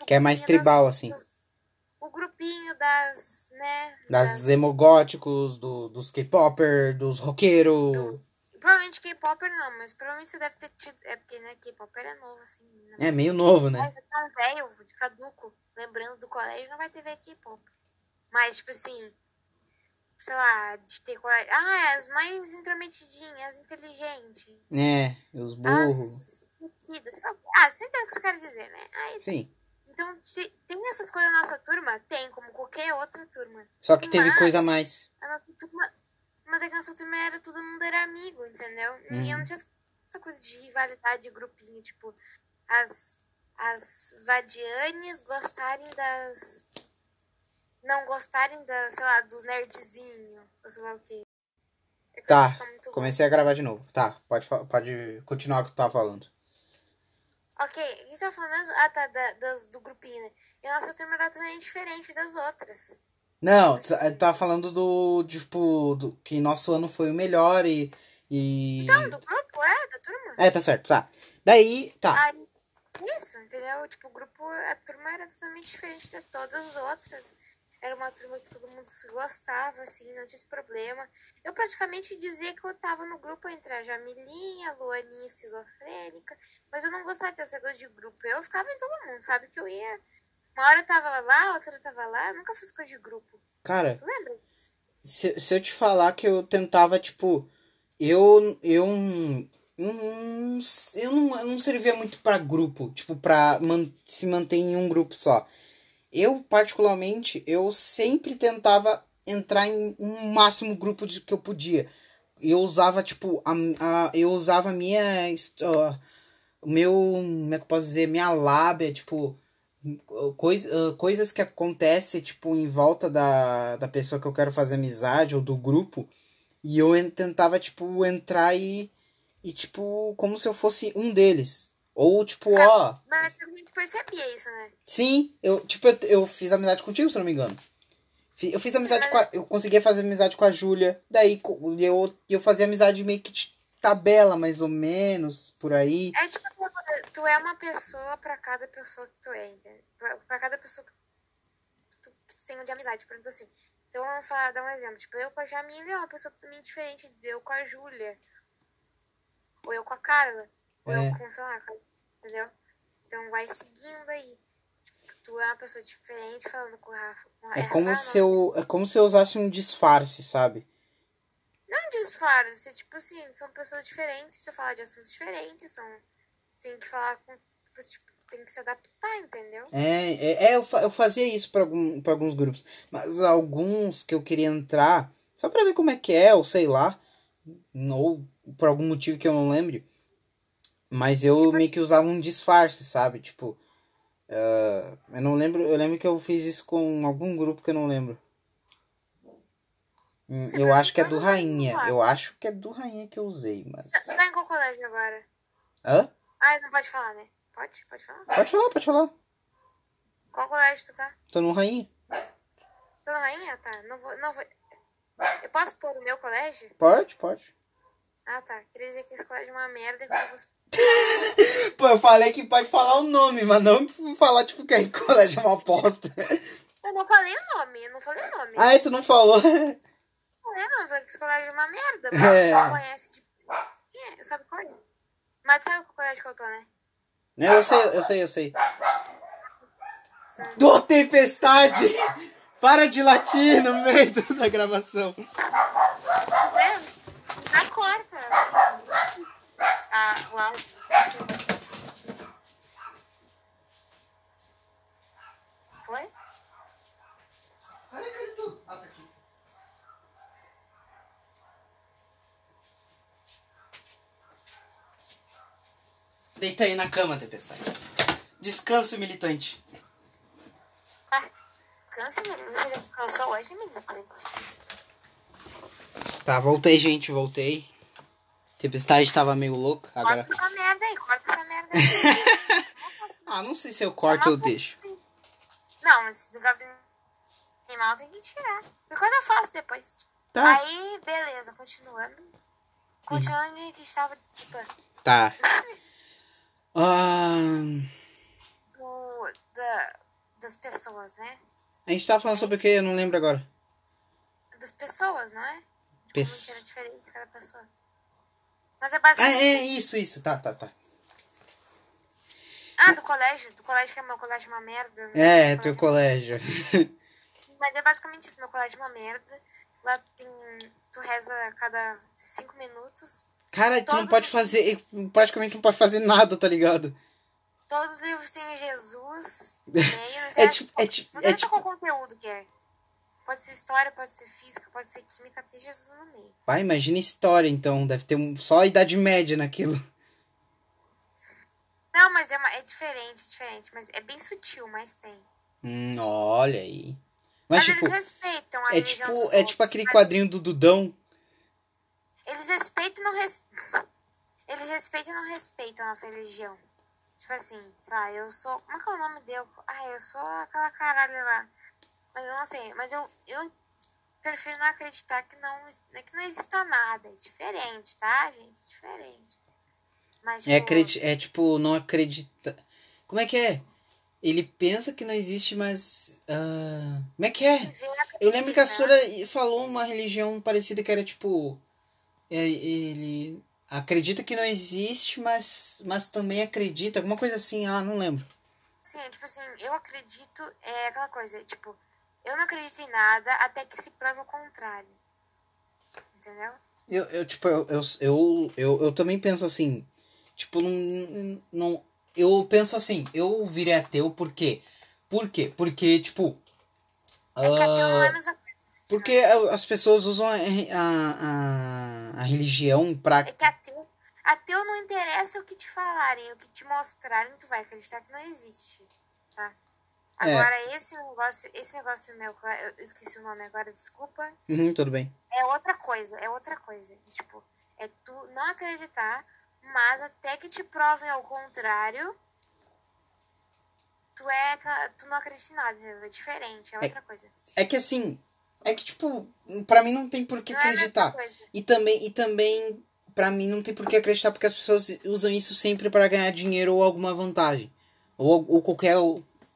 Que é mais tribal, das- assim. das- o grupinho das, né? Das emogóticos, do, dos K-Popper, dos roqueiros. Provavelmente K-Popper não, mas provavelmente você deve ter tido. É porque, né, K-Popper é novo, assim. É meio novo, né? Mas tá velho, de caduco, lembrando do colégio, não vai ter ver K-pop. Mas, tipo assim, sei lá, de ter colégio. Ah, as mais intrometidinhas, as inteligentes. É, os burros. As. Ah, você entende o que você quer dizer, né? Aí, Sim. Então, te- tem essas coisas na nossa turma? Tem, como qualquer outra turma. Só que teve Mas- coisa a mais. A nossa turma. Mas é que a nossa turma era todo mundo era amigo, entendeu? E Uhum. eu não tinha essa coisa de rivalidade de grupinho, tipo, as, as Vadianes gostarem das. não gostarem da, sei lá, dos nerdzinhos, ou sei lá o quê. É que Tá, muito Comecei a gravar de novo. Tá, pode, pode continuar o que tu tava falando. Ok, a gente tava falando mesmo? Ah, tá, da- das, do grupinho, né? E a nossa turma era totalmente diferente das outras. Não, tu tu tava falando do, tipo, do, que nosso ano foi o melhor e... e... Não, do grupo, é, da turma. É, tá certo, tá. Daí, tá. Aí, isso, entendeu? Tipo, o grupo, a turma era totalmente diferente de todas as outras. Era uma turma que todo mundo se gostava, assim, não tinha esse problema. Eu praticamente dizia que eu tava no grupo entre a Jamilinha, a Luaninha esquizofrênica, mas eu não gostava de ter essa coisa de grupo. Eu ficava em todo mundo, sabe? Que eu ia. Uma hora eu tava lá, outra eu tava lá, eu nunca fiz coisa de grupo. Cara, Tu lembra disso? se, se eu te falar que eu tentava, tipo, eu eu hum, eu não, eu não servia muito pra grupo, tipo, pra man- se manter em um grupo só. Eu, particularmente, eu sempre tentava entrar em um máximo grupo de, que eu podia. Eu usava, tipo, a, a, eu usava a minha, o meu, como é que eu posso dizer, minha lábia, tipo, coisa, ah, coisas que acontecem, tipo, em volta da, da pessoa que eu quero fazer amizade ou do grupo. E eu en- tentava, tipo, entrar e, e, tipo, como se eu fosse um deles. Ou, tipo, ó, Mas a gente percebia isso, né? sim, eu, tipo, eu, eu fiz amizade contigo, se eu não me engano. Eu fiz amizade com a, Eu conseguia fazer amizade com a Júlia. Daí eu, eu fazia amizade meio que de tabela, mais ou menos, por aí. É tipo, tu é uma pessoa pra cada pessoa que tu é, entendeu? Pra, pra cada pessoa que tu, que tu tem de amizade, por exemplo assim. Então, vamos falar, dar um exemplo. Tipo, eu com a Jamília é uma pessoa totalmente diferente de eu com a Júlia. Ou eu com a Carla. Ou É. eu com, sei lá, entendeu? Então, vai seguindo aí. Tipo, tu é uma pessoa diferente falando com o Rafa. Com É como Rafa, se eu, é como se eu usasse um disfarce, sabe? Não, disfarce, tipo assim, são pessoas diferentes, você fala de assuntos diferentes, são... Tem que falar com... Tipo, tem que se adaptar, entendeu? É, é, é, eu, fa- eu fazia isso pra, algum, pra alguns grupos. Mas alguns que eu queria entrar, só pra ver como é que é, ou sei lá. Ou por algum motivo que eu não lembre. Mas eu meio que usava um disfarce, sabe? Tipo. ah, eu não lembro. Eu lembro que eu fiz isso com algum grupo que eu não lembro. Hum, Você eu acho que é do Rainha. Eu acho que é do Rainha que eu usei, mas. Tu tá em qual colégio agora? Hã? Ah, não pode falar, né? Pode? Pode falar? Pode falar, pode falar. Qual colégio tu tá? Tô no Rainha. Tu na Rainha? Tá, não vou... Não vou... Eu posso pôr o meu colégio? Pode, pode. Ah, tá. Queria dizer que esse colégio é uma merda e que vou... Pô, eu falei que pode falar o nome, mas não falar, tipo, que a colégio é uma aposta. Eu não falei o nome, eu não falei o nome. Ai, tu não falou. Não falei não, eu falei que esse colégio é uma merda. Mas É. tu conhece, tipo... É? Sabe qual é? Mas tu sabe qual colégio que eu tô, né? Eu sei, eu sei, eu sei. Do Tempestade! Para de latir no meio da gravação. É, a corta. Ah, o áudio. Foi? Olha, cadê tu? Ah, tá aqui. Deita aí na cama, Tempestade. Descanso, militante. Ah, menino. Você já cansou hoje, menino? Tá, voltei, gente, voltei. Tempestade tava meio louca, agora... Corta essa merda aí, corta essa merda aí. Ah, não sei se eu corto ou deixo. Não, mas do animal tem que tirar. Depois eu faço depois. Tá, Aí, beleza, continuando. Continuando onde que estava, tá. Do, da, das pessoas, né? a gente tava falando sobre o que? Eu não lembro agora. Das pessoas, não é? Tipo, Pes- que era diferente cada pessoa. Mas é Ah, basicamente... é, isso, isso. Tá, tá, tá. Ah, do colégio. Do colégio que é meu colégio é uma merda. É, Meu teu colégio colégio. Mas é basicamente isso. Meu colégio é uma merda. Lá tem... Tu reza a cada cinco minutos. Cara, tu não Todos pode fazer. Praticamente não pode fazer nada, tá ligado? Todos os livros têm Jesus no meio. É tipo. É, tipo, Não é tipo. qual conteúdo que é. Pode ser história, pode ser física, pode ser química, tem Jesus no meio. Pai, imagina história, então. Deve ter um, só a idade média naquilo. Não, mas é, uma- é diferente, é diferente. Mas é bem sutil, mas tem. Hum, olha aí. Mas, Mas tipo, eles respeitam a é tipo, é tipo outros, aquele mas quadrinho do Dudão. Eles respeitam e não respeitam. Eles respeitam e não respeitam a nossa religião. Tipo assim, sei lá, eu sou. Como é que é o nome dele? Ah, eu sou aquela caralho lá. Mas eu não sei. Mas eu, eu prefiro não acreditar que não, que não exista nada. É diferente, tá, gente? É diferente. Mas, É, tipo, acredi é tipo, não acredita. Como é que é? Ele pensa que não existe, mas. ah, Como é que é? Eu lembro que a acredita. Sora falou uma religião parecida que era tipo. Ele acredita que não existe, mas, mas também acredita. Alguma coisa assim, ah, não lembro. Sim, tipo assim, eu acredito, é aquela coisa, tipo, eu não acredito em nada até que se prove o contrário. Entendeu? Eu, eu tipo, eu, eu, eu, eu, eu também penso assim. Tipo, não, não. Eu penso assim, eu virei ateu por quê? Por quê? Porque, tipo. É que ateu não é a mesma. Porque as pessoas usam a, a, a, religião pra. É que ateu, ateu não interessa o que te falarem, o que te mostrarem, tu vai acreditar que não existe, tá? É. Agora, esse negócio, esse negócio meu, eu esqueci o nome agora, desculpa, Uhum, tudo bem. é outra coisa, é outra coisa. Tipo, é tu não acreditar, mas até que te provem ao contrário, tu é, tu não acredita em nada, é diferente, é outra coisa. É que assim. É que, tipo, pra mim não tem por que é acreditar. coisa. E também, e também, pra mim não tem por que acreditar porque as pessoas usam isso sempre pra ganhar dinheiro ou alguma vantagem. Ou, ou qualquer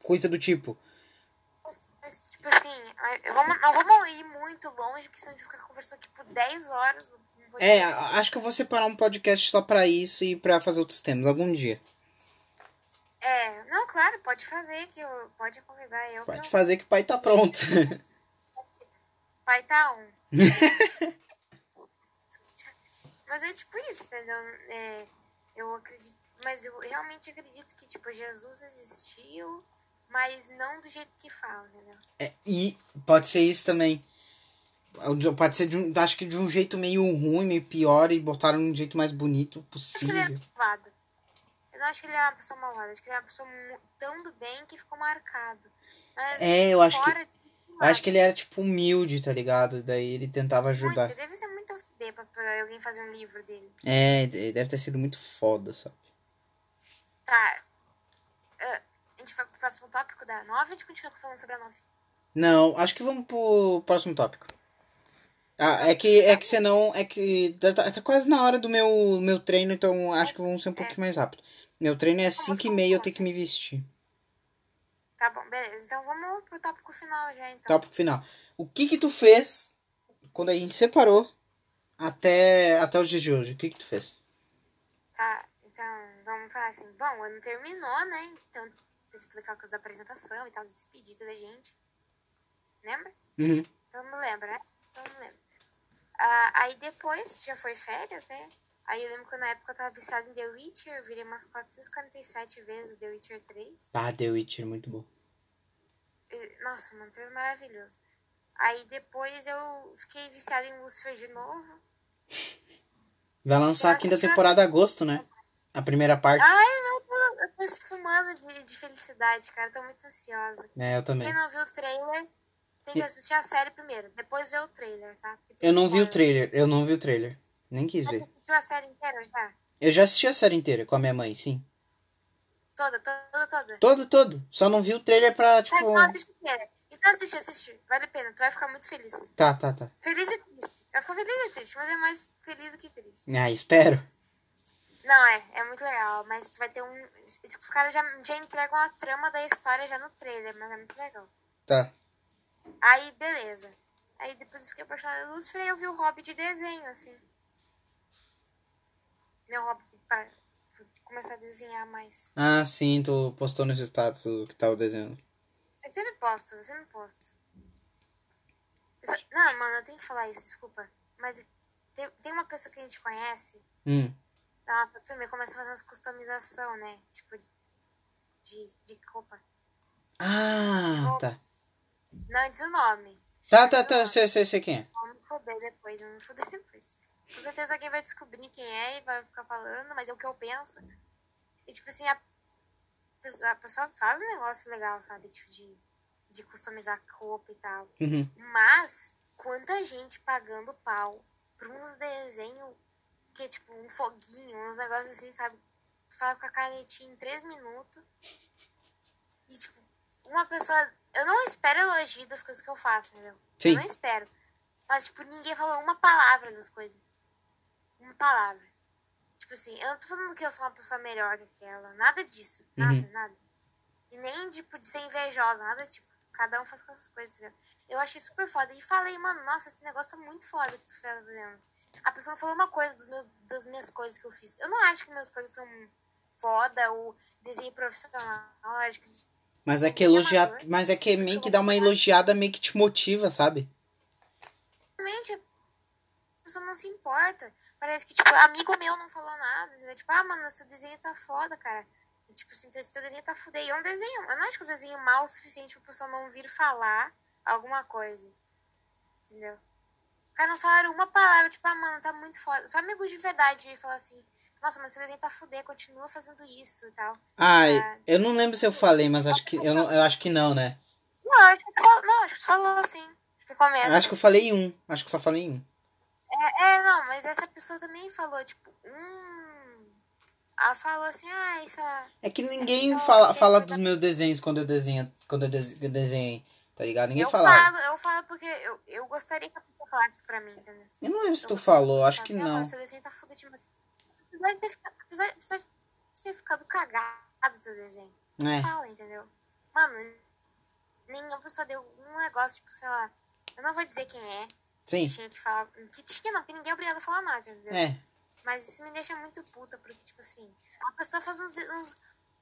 coisa do tipo. Mas, tipo assim, vamos, não vamos ir muito longe, porque senão a gente fica conversando por 10 horas. É, acho que eu vou separar um podcast só pra isso e pra fazer outros temas algum dia. É, não, claro, pode fazer, que eu, pode convidar eu. Pode fazer que o pai tá pronto. Pai tá um. mas é tipo isso, entendeu? É, eu acredito, mas eu realmente acredito que, tipo, Jesus existiu, mas não do jeito que fala, entendeu? É, e pode ser isso também. Pode ser de um, acho que de um jeito meio ruim, meio pior, e botaram um jeito mais bonito Acho que ele era possível. malvado. Eu não acho que ele era uma pessoa malvada, acho que ele era uma pessoa tão do bem que ficou marcado. Mas É, eu acho que- Eu acho que ele era, tipo, humilde, tá ligado? Daí ele tentava ajudar. Muito, deve ser muito FD pra, pra alguém fazer um livro dele. É, deve ter sido muito foda, sabe? Tá. ah, a gente vai pro próximo tópico da 9 a gente continua falando sobre a 9? Não, acho que vamos pro próximo tópico. Ah, é que, é que senão, é que tá, tá- tá quase na hora do meu, meu treino, então acho que vamos ser um pouquinho mais rápido. Meu treino é 5 e meia, eu tenho que me vestir. Tá bom, beleza. Então vamos pro tópico final já, então. Tópico final. O que que tu fez quando a gente separou até, até o dia de hoje? O que que tu fez? Tá, então vamos falar assim. Bom, o ano terminou, né? Então teve toda aquela coisa da apresentação e tal, da despedida da gente. Lembra? Uhum. Todo mundo lembra, né? Todo mundo lembra. Ah, aí depois, já foi férias, né? Aí eu lembro que na época eu tava viciada em The Witcher, eu virei umas 447 vezes The Witcher 3. Ah, The Witcher, muito bom. Nossa, mano, 3 maravilhoso. Aí depois eu fiquei viciada em Lucifer de novo. Vai lançar a Eu quinta temporada em agosto, né? A primeira parte. Ai, meu Deus, eu tô esfumando de, de felicidade, cara. Tô muito ansiosa. É, eu também. Quem não viu o trailer, tem que assistir a série primeiro. Depois ver o trailer, tá? Eu não vi o trailer, eu não vi o trailer. Nem quis ver. Você assistiu a série inteira já? Eu já assisti a série inteira com a minha mãe, sim. Toda, toda, toda. Todo, todo. Só não vi o trailer pra, Tá, tipo. então assiste inteira. Então assiste, assiste. Vale a pena, tu vai ficar muito feliz. Tá, tá, tá. Feliz e triste. Vai ficar feliz e triste, mas é mais feliz do que triste. Ah, espero. Não, é, é muito legal, mas tu vai ter um. Os caras já, já entregam a trama da história já no trailer, mas é muito legal. Tá. Aí, beleza. Aí depois eu fiquei apaixonada em Lucifer e eu vi o hobby de desenho, assim. Meu hobby pra começar a desenhar mais. Ah, sim, tu postou nos status o que tava desenhando. Eu sempre posto, eu sempre posto. Eu só- Não, mano, eu tenho que falar isso, desculpa. Mas tem, tem uma pessoa que a gente conhece, Hum. ela também começa a fazer umas customização, né? Tipo, de, de roupa. Ah, tá. Não diz o nome. Tá, tá, tá, sei, sei, sei quem é. Vamos me foder depois, vamos me foder depois. Com certeza alguém vai descobrir quem é e vai ficar falando, mas é o que eu penso. E tipo assim, a pessoa, a pessoa faz um negócio legal, sabe? Tipo, de de customizar roupa e tal. Uhum. Mas, quanta gente pagando pau por uns desenhos que é tipo um foguinho, uns negócios assim, sabe? Faz com a canetinha em três minutos. E, tipo, uma pessoa. Eu não espero elogio das coisas que eu faço, entendeu? Sim. Eu não espero. Mas, tipo, ninguém falou uma palavra das coisas. Palavra. Tipo assim, eu não tô falando que eu sou uma pessoa melhor que aquela. Nada disso. Nada, Uhum. nada. E nem, tipo, de ser invejosa, nada tipo. Cada um faz com as suas coisas, entendeu? Eu achei super foda. E falei, mano, nossa, esse negócio tá muito foda que tu tá fazendo. A pessoa falou uma coisa dos meus, das minhas coisas que eu fiz. Eu não acho que minhas coisas são foda ou desenho profissional. Eu acho que Mas é que elogiar. Mas é que meio que dá uma elogiada, meio que te motiva, sabe? realmente a pessoa não se importa. Parece que, tipo, amigo meu não falou nada. entendeu? Tipo, ah, mano, teu desenho tá foda, cara. E, tipo assim, esse teu desenho tá foda. E é um desenho. Eu não acho que o desenho mal o suficiente pra pessoa não vir falar alguma coisa. Entendeu? Os caras não falaram uma palavra, tipo, ah, mano, tá muito foda. Só amigos de verdade falar assim, nossa, mas esse desenho tá foda, continua fazendo isso e tal. Ai, Ah. eu não lembro se eu falei, mas acho que eu, não, eu acho que não, né? Não, acho que tu falou, não, acho que tu falou sim. Que começa. Eu acho que eu falei um. Acho que só falei um. É, é, não, mas essa pessoa também falou, tipo, hum. Ela falou assim, ah, essa. É que ninguém Então, fala, que fala é dos meus desenhos quando eu desenho, quando eu dese- eu desenhei, tá ligado? Ninguém eu fala. falo, eu falo porque eu, eu gostaria que a pessoa falasse pra mim, entendeu? Eu não lembro se tu falou, falo acho que assim, ah, não. seu desenho tá foda demais. Apesar de ter ficado, apesar, apesar de ter ficado cagado seu desenho. É. Fala, entendeu? Mano, nenhuma pessoa deu um negócio, tipo, sei lá. Eu não vou dizer quem é. Sim. Que tinha que falar. Que tinha, não, porque ninguém é obrigado a falar nada, entendeu? É. Mas isso me deixa muito puta, porque, tipo assim, a pessoa faz uns, uns.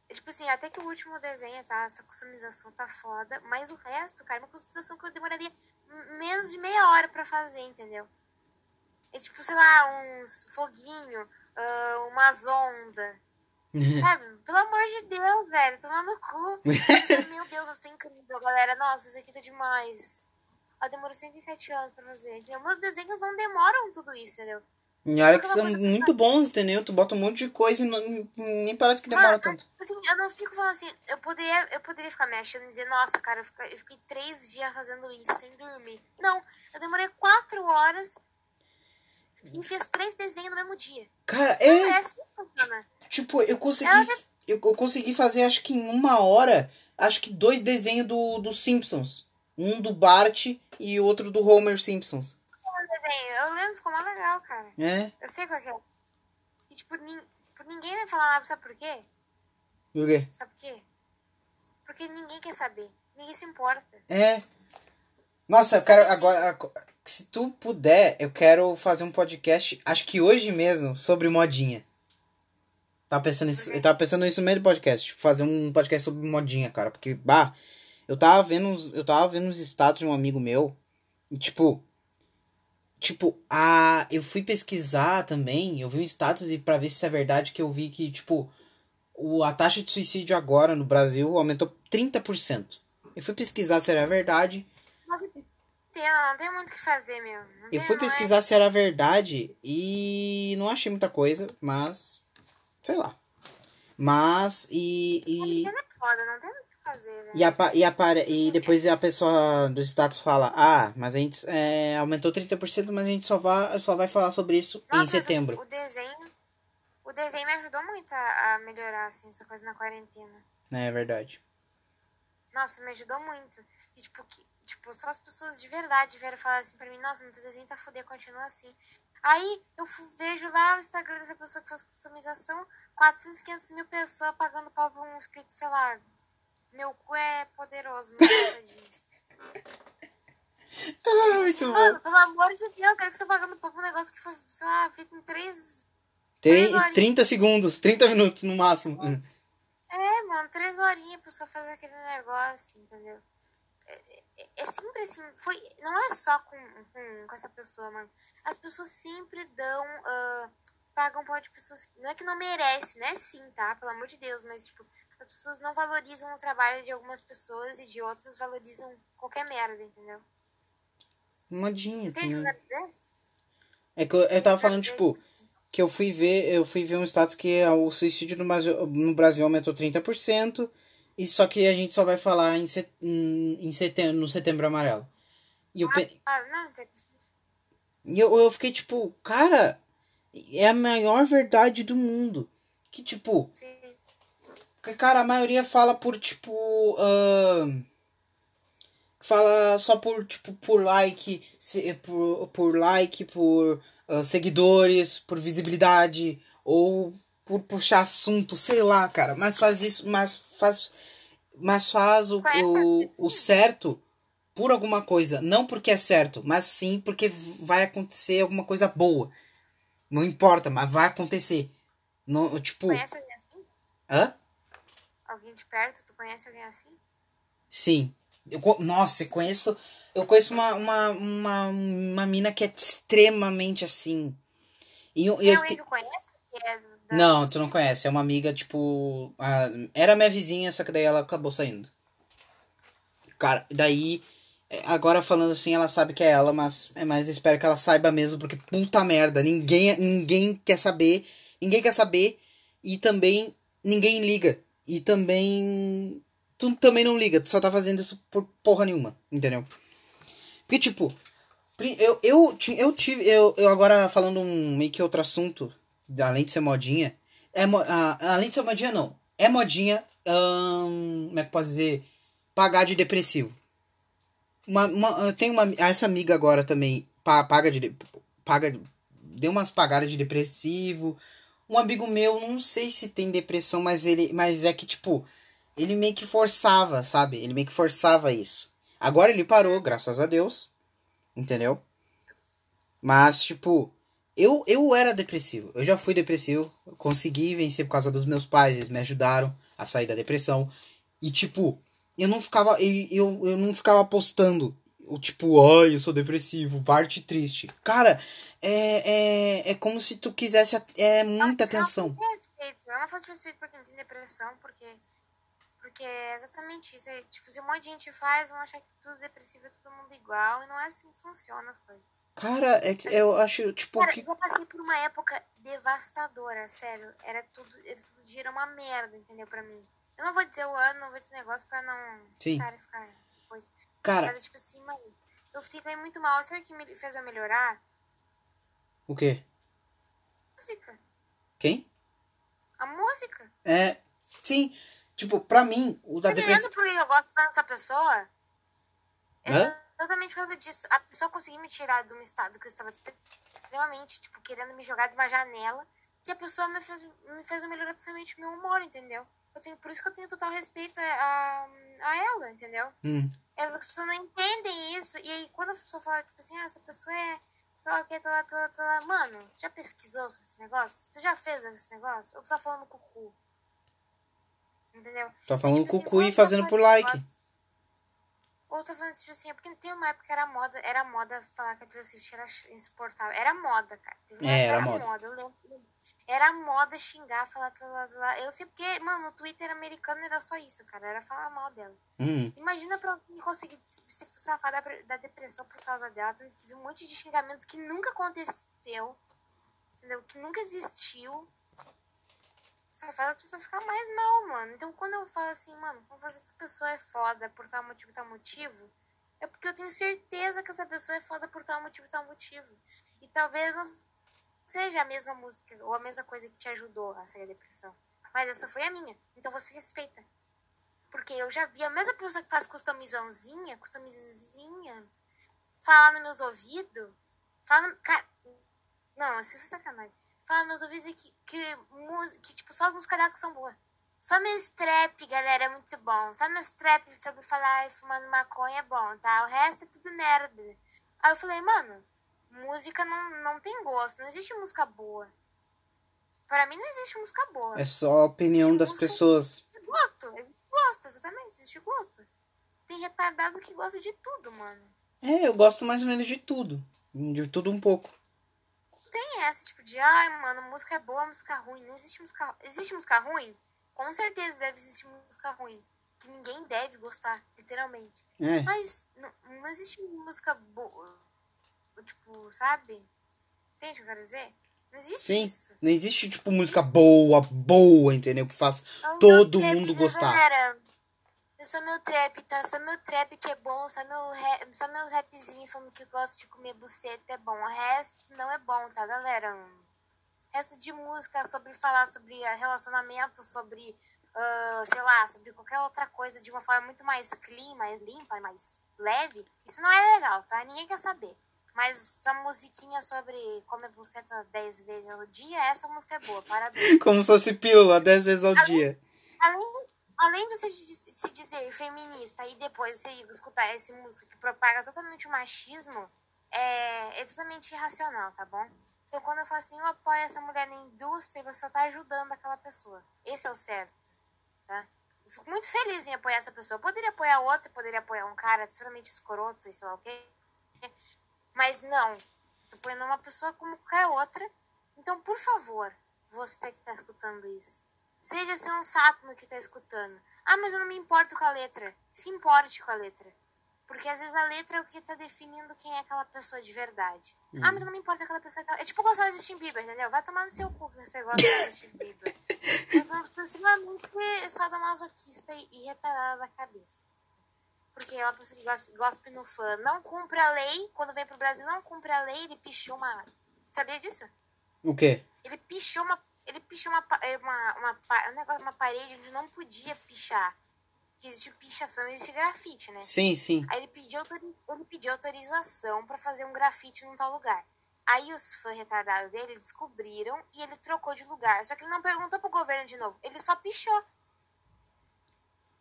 Tipo assim, até que o último desenho, tá? Essa customização tá foda. Mas o resto, cara, é uma customização que eu demoraria menos de meia hora pra fazer, entendeu? É tipo, sei lá, uns foguinho, ah, umas ondas. Sabe? Pelo amor de Deus, velho, tomando no cu. Meu Deus, eu tô incrível, galera. Nossa, isso aqui tá demais. Ela demorou 107 anos pra fazer. entendeu? Meus desenhos não demoram tudo isso, entendeu? E olha que são muito bons, entendeu? Tu bota um monte de coisa e não- nem parece que demora Mano, tanto. tipo assim, eu não fico falando assim, eu poderia, eu poderia ficar me achando e dizer, nossa, cara, eu fiquei, eu fiquei três dias fazendo isso sem dormir. Não, eu demorei quatro horas e fiz três desenhos no mesmo dia. Cara, É é. assim. Tipo, eu consegui. Ela Eu, eu consegui fazer, acho que em uma hora, acho que dois desenhos do, do Simpsons. Um do Bart e outro do Homer Simpsons. Eu lembro, ficou mais legal, cara. É? Eu sei qual que é. E, tipo, nin, por ninguém vai falar nada, sabe por quê? Por quê? Sabe por quê? Porque ninguém quer saber. Ninguém se importa. É. Nossa, eu quero agora. ago- Se tu puder, eu quero fazer um podcast, acho que hoje mesmo, sobre modinha. Tava pensando isso, eu tava pensando nisso no meio do podcast, tipo, fazer um podcast sobre modinha, cara, porque bah, eu tava vendo, uns- eu tava vendo os status de um amigo meu e tipo, tipo, a eu fui pesquisar também, eu vi um status e para ver se isso é verdade que eu vi que tipo, o a taxa de suicídio agora no Brasil aumentou 30%. Eu fui pesquisar se era verdade. Tem, não tem muito o que fazer mesmo. Não Eu fui não é- pesquisar se era verdade e não achei muita coisa, mas. Sei lá. Mas. E. E, É foda, não tem fazer, velho. e, apa, e, apare, e depois a pessoa do status fala: Ah, mas a gente é, aumentou 30%, mas a gente só vai, só vai falar sobre isso em Nossa, setembro. O desenho, o desenho me ajudou muito a, a melhorar, assim, essa coisa na quarentena. É verdade. Nossa, me ajudou muito. E, tipo, que, tipo, só as pessoas de verdade vieram falar assim pra mim, nossa, meu desenho tá foder, continua assim. Aí eu vejo lá o Instagram dessa pessoa que faz customização, 400, 500 mil pessoas pagando pau pra um escrito, sei lá, meu cu é poderoso, meu jeans. Ah, muito Mano, pelo amor de Deus, cara, que você tá pagando pra um negócio que foi, sei lá, feito em três Tem horinhas. 30 segundos, 30 minutos no máximo. É, mano, três horinhas pra só fazer aquele negócio, entendeu? É, é- é sempre assim, foi, não é só com, com, com essa pessoa, mano. As pessoas sempre dão, ah, pagam pau de pessoas, não é que não merece, né? Sim, tá? Pelo amor de Deus, mas, tipo, as pessoas não valorizam o trabalho de algumas pessoas e de outras valorizam qualquer merda, entendeu? Modinha Entende o que eu também. quero dizer? É que eu, eu tava falando, tipo, que eu fui ver, eu fui ver um status que o suicídio no Brasil, no Brasil aumentou 30% E só que a gente só vai falar em, set... em setembro, no setembro amarelo. E eu, pe... Ah, não, e eu, eu fiquei tipo, cara, é a maior verdade do mundo. Que tipo, Sim. Que, cara, a maioria fala por tipo. ahn, fala só por tipo por like, se, por, por like, por ah, seguidores, por visibilidade ou por puxar assunto, sei lá, cara. Mas faz isso, mas faz, mas faz o, o, o certo por alguma coisa, não porque é certo, mas sim porque vai acontecer alguma coisa boa. Não importa, mas vai acontecer. Não, tipo, Conhece alguém assim? hã? Alguém de perto? Tu conhece alguém assim? Sim. Eu, nossa, eu conheço. Eu conheço uma, uma, uma, uma mina que é extremamente assim. E eu, Tem eu alguém te- que conhece? Que é da- Não, tu não conhece. É uma amiga, tipo. a- Era minha vizinha, só que daí ela acabou saindo. Cara, daí. é, Agora falando assim, ela sabe que é ela, mas, é, mas eu espero que ela saiba mesmo, porque puta merda, ninguém, ninguém quer saber, ninguém quer saber, e também ninguém liga. E também. Tu também não liga, tu só tá fazendo isso por porra nenhuma, entendeu? Porque, tipo, eu, eu, eu tive. Eu, eu agora falando um meio que outro assunto, além de ser modinha. É, além de ser modinha, não. É modinha. como é que posso dizer? Pagar de depressivo. Uma, uma, eu tenho uma. Essa amiga agora também pa- paga de- Paga, deu umas pagadas de depressivo. Um amigo meu, não sei se tem depressão, mas ele. Mas é que, tipo, ele meio que forçava, sabe? Ele meio que forçava isso. Agora ele parou, graças a Deus. Entendeu? Mas, tipo, eu, eu era depressivo. Eu já fui depressivo. Consegui vencer por causa dos meus pais. Eles me ajudaram a sair da depressão. E, tipo, eu não ficava. Eu, eu, eu não ficava postando. O tipo, ai, eu sou depressivo, parte triste. Cara, é, é, é como se tu quisesse é, muita atenção. Não, não tem respeito. É pra quem tem depressão, porque. Porque é exatamente isso. É, tipo, se um monte de gente faz, vão achar que tudo depressivo é todo mundo igual. E não é assim que funcionam as coisas. Cara, é que eu acho, tipo, Cara, que. eu passei por uma época devastadora, sério. Era tudo, era tudo dia era uma merda, entendeu? Pra mim. Eu não vou dizer o ano, não vou dizer negócio pra não Sim. ficar. Cara, Mas é tipo assim, mano, eu fiquei muito mal. Sabe o que me fez eu melhorar? o quê? Música. Quem? A música. É. Sim. Tipo, pra mim, o da depressão. por que eu gosto tanto dessa pessoa? É Hã? Exatamente por causa disso. A pessoa conseguiu me tirar de um estado que eu estava extremamente, tipo, querendo me jogar de uma janela. E a pessoa me fez, me fez eu melhorar totalmente o meu humor, entendeu? Eu tenho, por isso que eu tenho total respeito a, a ela, entendeu? Hum. As pessoas não entendem isso. E aí, quando a pessoa fala, tipo assim, ah, essa pessoa é, sei lá o que, tá lá, tá lá, tá lá. Mano, já pesquisou sobre esse negócio? Você já fez esse negócio? Ou você tá falando com o cu? Entendeu? Tá falando Tipo assim, cucu e quando fazendo por like. negócio- Ou tá falando, tipo assim, é porque tem uma época que era moda, era moda falar que a Taylor Swift era insuportável. Era moda, cara. Teve É, época era que moda. Eu lembro. Era moda xingar, falar, lá, lá, lá. Eu sei porque, mano, o Twitter americano era só isso, cara. Era falar mal dela. Hum. Imagina pra alguém conseguir se safar da, da depressão por causa dela. Teve um monte de xingamento que nunca aconteceu. Entendeu? Que nunca existiu. Só faz as pessoas ficar mais mal, mano. Então quando eu falo assim, mano, como essa pessoa é foda por tal motivo, tal motivo, é porque eu tenho certeza que essa pessoa é foda por tal motivo, tal motivo. E talvez não seja a mesma música ou a mesma coisa que te ajudou a sair da depressão. Mas essa foi a minha. Então você respeita. Porque eu já vi a mesma pessoa que faz customizaçãozinha, customizaçãozinha, falar nos meus ouvidos. Fala. Cara, não, isso foi sacanagem. Fala nos meus ouvidos que, que, que tipo, só as músicas dela que são boas. Só meu strap, galera, é muito bom. Só meu strap sobre falar e fumando maconha é bom, tá? O resto é tudo merda. Aí eu falei, mano, música não, não tem gosto. Não existe música boa. Pra mim não existe música boa. É só a opinião das Música- pessoas. Existe gosto. Existe gosto, exatamente. Existe gosto. Tem retardado que gosta de tudo, mano. É, eu gosto mais ou menos de tudo. De tudo um pouco. Tem essa, tipo, de, ai, mano, música é boa, música ruim. Não existe música. Existe música ruim? Com certeza deve existir música ruim. Que ninguém deve gostar, literalmente. É. Mas não, não existe música boa. Tipo, sabe? Entende o que eu quero dizer? Não existe Sim. isso. Não existe, tipo, música boa, boa, entendeu? Que faz todo mundo trap, gostar. galera. só meu trap, tá? Só meu trap que é bom, só meu, rap, só meu rapzinho falando que gosto de comer buceta é bom. O resto não é bom, tá, galera? O resto de música sobre falar sobre relacionamento, sobre, uh, sei lá, sobre qualquer outra coisa de uma forma muito mais clean, mais limpa, mais leve, isso não é legal, tá? Ninguém quer saber. Mas essa musiquinha sobre comer buceta 10 vezes ao dia, essa música é boa, parabéns. Como se fosse pílula 10 vezes ao além, dia. Além, além de você se dizer feminista e depois você escutar essa música que propaga totalmente o machismo, é, é totalmente irracional, tá bom? Então quando eu falo assim, eu apoio essa mulher na indústria, você só tá ajudando aquela pessoa. Esse é o certo, tá? Eu fico muito feliz em apoiar essa pessoa. Eu poderia apoiar outra, poderia apoiar um cara extremamente escroto e sei lá o quê. Mas não, tô apoiando uma pessoa como qualquer outra. Então, por favor, você que tá escutando isso, seja sensato no que tá escutando. Ah, mas eu não me importo com a letra. Se importe com a letra. Porque às vezes a letra é o que tá definindo quem é aquela pessoa de verdade. Uhum. Ah, mas eu não me importo aquela pessoa. É tipo gostar de Justin Bieber, entendeu? Vai tomar no seu cu que você gosta de Justin Bieber. Eu extremamente sadomasoquista e retardada da cabeça. Porque é uma pessoa que gosta, no fã. Não cumpre a lei. Quando vem pro Brasil, não cumpre a lei. Ele pichou uma. Sabia disso? O quê? Ele pichou uma. Ele pichou uma, uma, uma, um negócio, uma parede onde não podia pichar. Que existe pichação, existe grafite, né? Sim, sim. Aí ele pediu, ele pediu autorização para fazer um grafite num tal lugar. Aí os fãs retardados dele descobriram e ele trocou de lugar. Só que ele não perguntou pro governo de novo. Ele só pichou.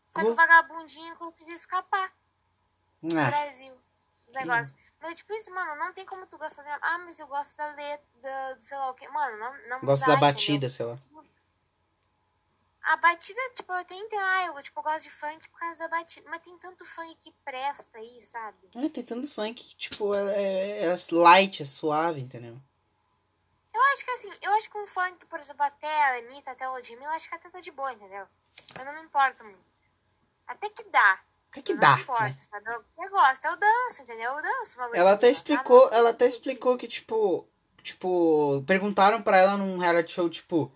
Só que o vagabundinho conseguiu escapar. No Ah, Brasil. Os negócios. Mas é tipo isso, mano, não tem como tu gostar da. Ah, mas eu gosto da letra, sei lá o quê. Mano, não, não gosto dá, da entendeu? batida, sei lá. A batida, tipo, eu até entendo. Ah, eu tipo, eu gosto de funk por causa da batida. Mas tem tanto funk que presta aí, sabe? É, tem tanto funk que, tipo, é, é, é light, é suave, entendeu? Eu acho que assim, eu acho que um funk, por exemplo, até a Anitta, até a Ludmilla, eu acho que até tá de boa, entendeu? Eu não me importo muito. Até que dá. É que Eu dá, Não importa, né? sabe? Eu, eu gosto, eu danço, entendeu? Eu danço uma Ela até Ludmilla, explicou, tá? ela até explicou que, tipo, tipo, perguntaram pra ela num reality show, tipo,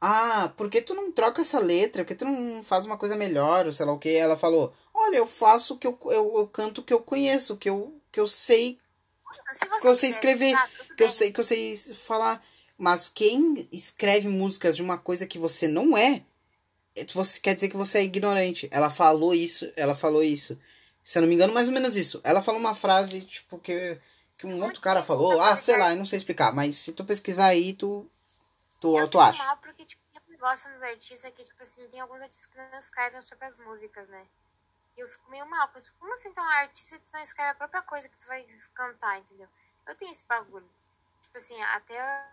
ah, por que tu não troca essa letra? Por que tu não faz uma coisa melhor, ou sei lá o que? Ela falou, olha, eu faço o que eu, eu, eu canto o que eu conheço, que eu, que eu sei, que eu sei escrever, tá, que eu sei, que eu sei falar. Mas quem escreve músicas de uma coisa que você não é- você quer dizer que você é ignorante. Ela falou isso, ela falou isso. Se eu não me engano, mais ou menos isso. Ela falou uma frase, tipo, que, que um outro cara falou. Ah, sei lá, eu não sei explicar. Mas se tu pesquisar aí, tu, tu, Eu tu acha. mal porque, tipo, um negócio nos artistas que, tipo assim, tem alguns artistas que não escrevem as próprias músicas, né? E eu fico meio mal. Mas como assim, então, artista, tu não escreve a própria coisa que tu vai cantar, entendeu? Eu tenho esse bagulho. Tipo assim, até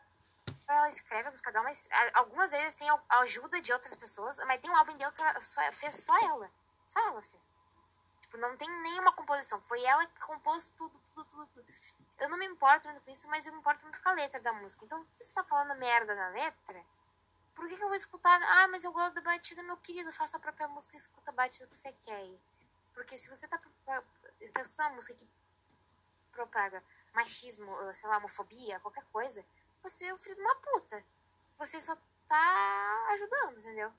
ela escreve as músicas dela, mas a- algumas vezes tem a ajuda de outras pessoas, mas tem um álbum dela que ela só, fez só ela. Só ela fez. Tipo, não tem nenhuma composição. Foi ela que compôs tudo, tudo, tudo, tudo. Eu não me importo muito com isso, mas eu me importo muito com a letra da música. Então, se você tá falando merda na letra, por que, que eu vou escutar? Ah, mas eu gosto da batida, meu querido. Faça a própria música e escuta a batida que você quer. Porque se você tá, pro- está escutando uma música que propaga machismo, ah, sei lá, homofobia, qualquer coisa, você é o filho de uma puta. Você só tá ajudando, entendeu?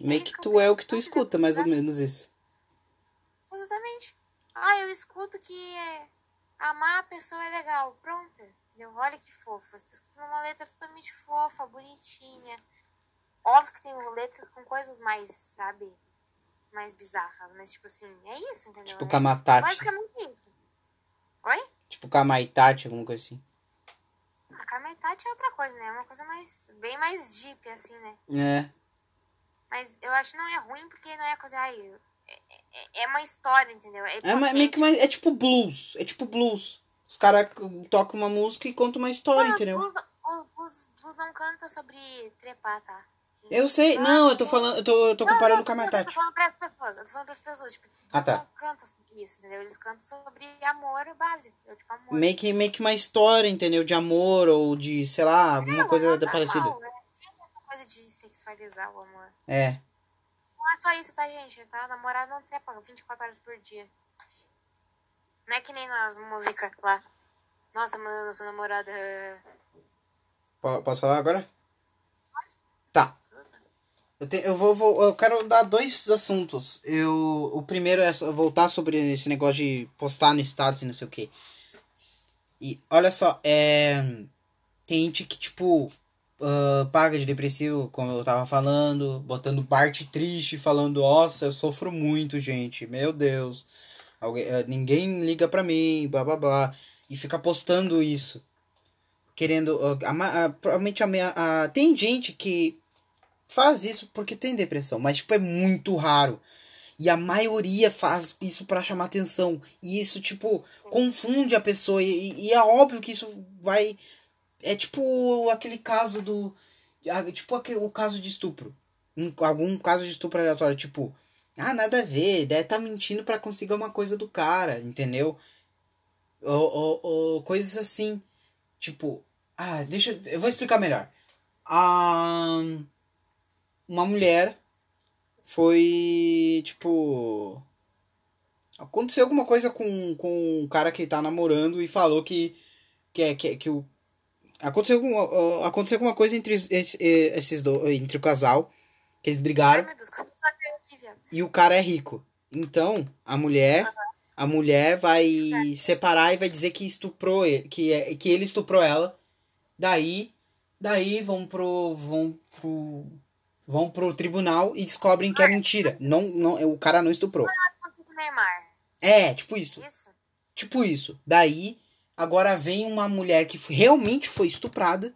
Meio que tu é o que tu escuta, mais ou menos isso. Exatamente. Ah, eu escuto que é, amar a pessoa é legal. Pronto. Entendeu? Olha que fofo. Você tá escutando uma letra totalmente fofa, bonitinha. Óbvio que tem letras com coisas mais, sabe? Mais bizarras. Mas, tipo assim, é isso, entendeu? Tipo É Kamatati. Basicamente isso. Oi? Tipo Kamaitati, alguma coisa assim. A Kametati é outra coisa, né? É uma coisa mais. bem mais deep, assim, né? É. Mas eu acho que não é ruim porque não é coisa. Ai, é, é, é uma história, entendeu? É, É, ma- meio que uma, é tipo blues. É tipo blues. Os caras tocam uma música e contam uma história, Mano, entendeu? Blues, blues, blues não canta sobre trepar, tá? Eu sei, não, eu tô falando, eu tô, eu tô Não, comparando não, com a não, Eu tô falando pras pessoas, eu tô falando pras pessoas, tipo, Ah, tá. não canta sobre isso, entendeu? Eles cantam sobre amor básico, tipo, amor. Meio que, meio que uma história, entendeu? De amor ou de, sei lá, alguma É, coisa da parecida. normal, É essa coisa de sexualizar o amor. É. Não é só isso, tá, gente? Tá? Namorado não trepa 24 horas por dia. Não é que nem nas músicas lá. Nossa, mano, nossa namorada. Po- Posso falar agora? Eu, te, eu, vou, vou, eu quero dar dois assuntos. Eu, o primeiro é voltar sobre esse negócio de postar no status e não sei o que. E olha só, é. Tem gente que, tipo, uh, paga de depressivo, como eu tava falando, botando parte triste, falando, nossa, eu sofro muito, gente, meu Deus. Alguém, uh, ninguém liga pra mim, blá blá blá. E fica postando isso. Querendo. Uh, provavelmente a minha. A, tem gente que faz isso porque tem depressão, mas tipo é muito raro. E a maioria faz isso para chamar atenção. E isso, tipo, confunde a pessoa. E, e, é óbvio que isso vai. É tipo aquele caso do. Tipo aquele, o caso de estupro. Um, algum caso de estupro aleatório. Tipo, ah, nada a ver. Deve tá mentindo para conseguir uma coisa do cara, entendeu? Ou, ou, ou coisas assim. Tipo, ah, deixa. Eu vou explicar melhor. Ah uma mulher foi tipo aconteceu alguma coisa com, com um cara que tá namorando e falou que que é que, que o aconteceu alguma, aconteceu alguma coisa entre esses, esses entre o casal que eles brigaram Ai, Deus, e o cara é rico. Então a mulher uhum. a mulher vai separar e vai dizer que estuprou que é que ele estuprou ela. Daí daí vão pro vão pro vão pro tribunal e descobrem que é mentira. Não, não, o cara não estuprou. É, tipo isso. isso. Tipo isso. Daí, agora vem uma mulher que realmente foi estuprada.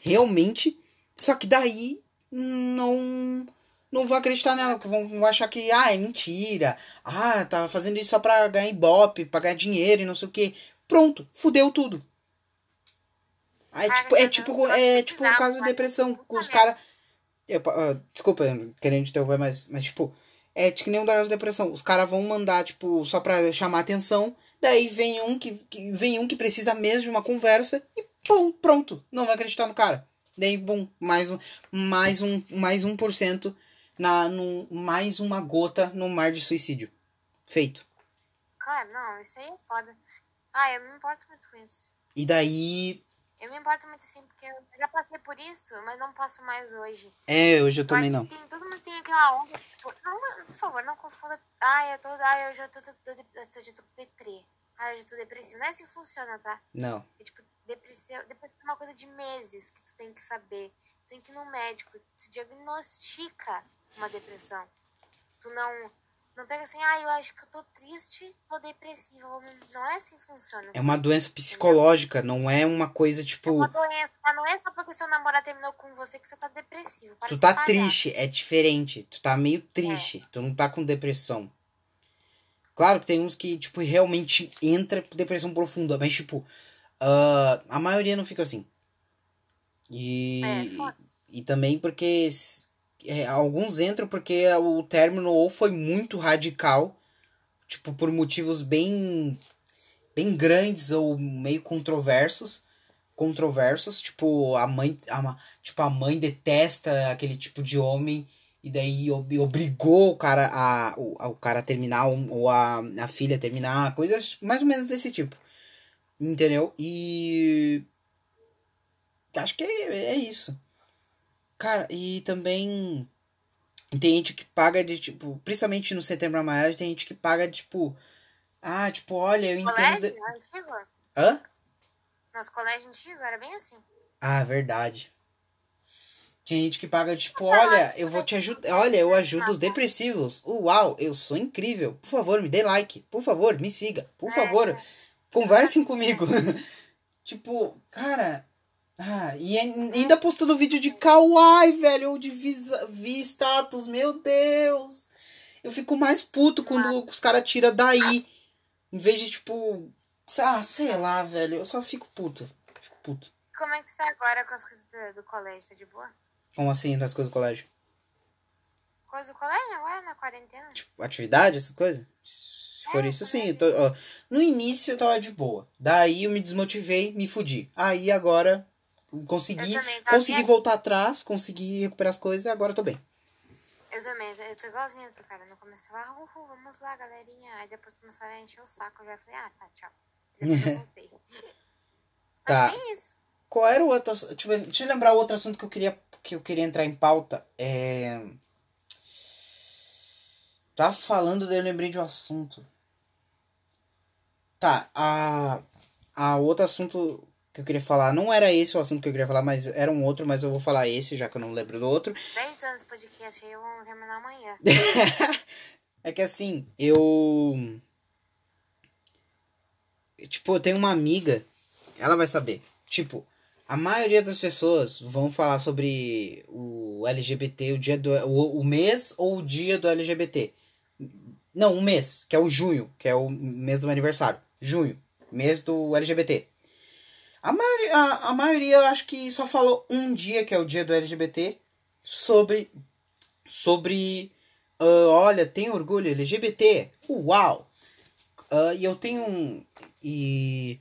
Realmente. Só que daí não não vão acreditar nela, vão, vão achar que ah, é mentira. Ah, tá fazendo isso só pra ganhar ibope, pra ganhar dinheiro e não sei o que. Pronto, fudeu tudo. Aí, tipo, é tipo, é tipo o caso de depressão. Os caras eu, uh, desculpa, querendo interromper, mas, mas tipo, é que nem um da depressão. Os caras vão mandar, tipo, só pra chamar atenção. Daí vem um que, que, vem um que precisa mesmo de uma conversa e pum, pronto. Não vai acreditar no cara. Daí, bum, mais um, mais um, mais um por cento na, no, mais uma gota no mar de suicídio. Feito. Claro, não, isso aí é foda. Ah, eu me importo muito com isso. E daí, eu me importo muito assim, porque eu já passei por isso, mas não passo mais hoje. É, hoje eu também não. Tem, todo mundo tem aquela onda, tipo, não, por favor, não confunda. Ai, eu tô. Ai, eu já tô, tô, tô, eu tô, já tô deprê. Ai, eu já tô depressivo. Não é assim que funciona, tá? Não. É tipo, depressão é uma coisa de meses que tu tem que saber. Tu tem que ir no médico, tu diagnostica uma depressão. Tu não não pega assim, ah, eu acho que eu tô triste, tô depressiva. Não é assim que funciona. É uma doença psicológica, não é uma coisa tipo. É uma doença, mas não é só porque seu namorado terminou com você que você tá depressivo. tu tá triste, é diferente. Tu tá meio triste, é. tu não tá com depressão. Claro que tem uns que, tipo, realmente entra com depressão profunda, mas, tipo, uh, a maioria não fica assim. E, é, e também porque é, alguns entram porque o término ou foi muito radical, tipo, por motivos bem bem grandes ou meio controversos, controversos, tipo, a mãe, a, tipo, a mãe detesta aquele tipo de homem e daí obrigou o cara a o, o cara a terminar ou a, a filha a terminar, coisas mais ou menos desse tipo. Entendeu? E acho que é, é isso. Cara, e também tem gente que paga de, tipo, principalmente no setembro amarelo, tem gente que paga, tipo, ah, tipo, olha, eu entendo. Colégio de... antigo? Hã? Nosso colégio antigo era bem assim. Ah, verdade. Tem gente que paga, tipo, olha, eu vou te ajudar. Olha, eu ajudo os depressivos. Uau, eu sou incrível. Por favor, me dê like. Por favor, me siga. Por é. favor, conversem comigo. tipo, cara, ah, e ainda postando vídeo de kawaii, velho, ou de vi status, meu Deus. Eu fico mais puto quando os caras tiram daí. Em vez de, tipo, ah, sei lá, velho. Eu só fico puto. Fico puto. Como é que você tá agora com as coisas do, do colégio? Tá de boa? Como assim, as coisas do colégio? Coisa do colégio agora, na quarentena? Tipo, atividade, essas coisas? Se for é, isso, sim. Tô, ó, no início eu tava de boa. Daí eu me desmotivei, me fudi. Aí agora Consegui, consegui voltar atrás, consegui recuperar as coisas e agora eu tô bem. Eu também, eu tô igualzinho, tô, cara. Não começava, ah, uhul, vamos lá, galerinha. Aí depois começaram a encher o saco. Eu já falei, ah, tá, tchau. Eu voltei. tá. Mas isso. Qual era o outro Deixa eu, deixa eu lembrar o outro assunto que eu queria que eu queria entrar em pauta é. Tá falando, daí eu lembrei de um assunto. Tá, a, a outro assunto que eu queria falar, não era esse o assunto que eu queria falar, mas era um outro, mas eu vou falar esse, já que eu não lembro do outro. 10 anos de podcast aí, eu vou terminar amanhã. é que assim, eu. Tipo, eu tenho uma amiga, ela vai saber. Tipo, a maioria das pessoas vão falar sobre o LGBT, o dia do. O, o mês ou o dia do LGBT. Não, um mês, que é o junho, que é o mês do meu aniversário. Junho, mês do LGBT. A maioria, a, a maioria eu acho que só falou um dia, que é o dia do LGBT, sobre. Sobre. Uh, olha, tem orgulho LGBT. Uau! Uh, e eu tenho um. E.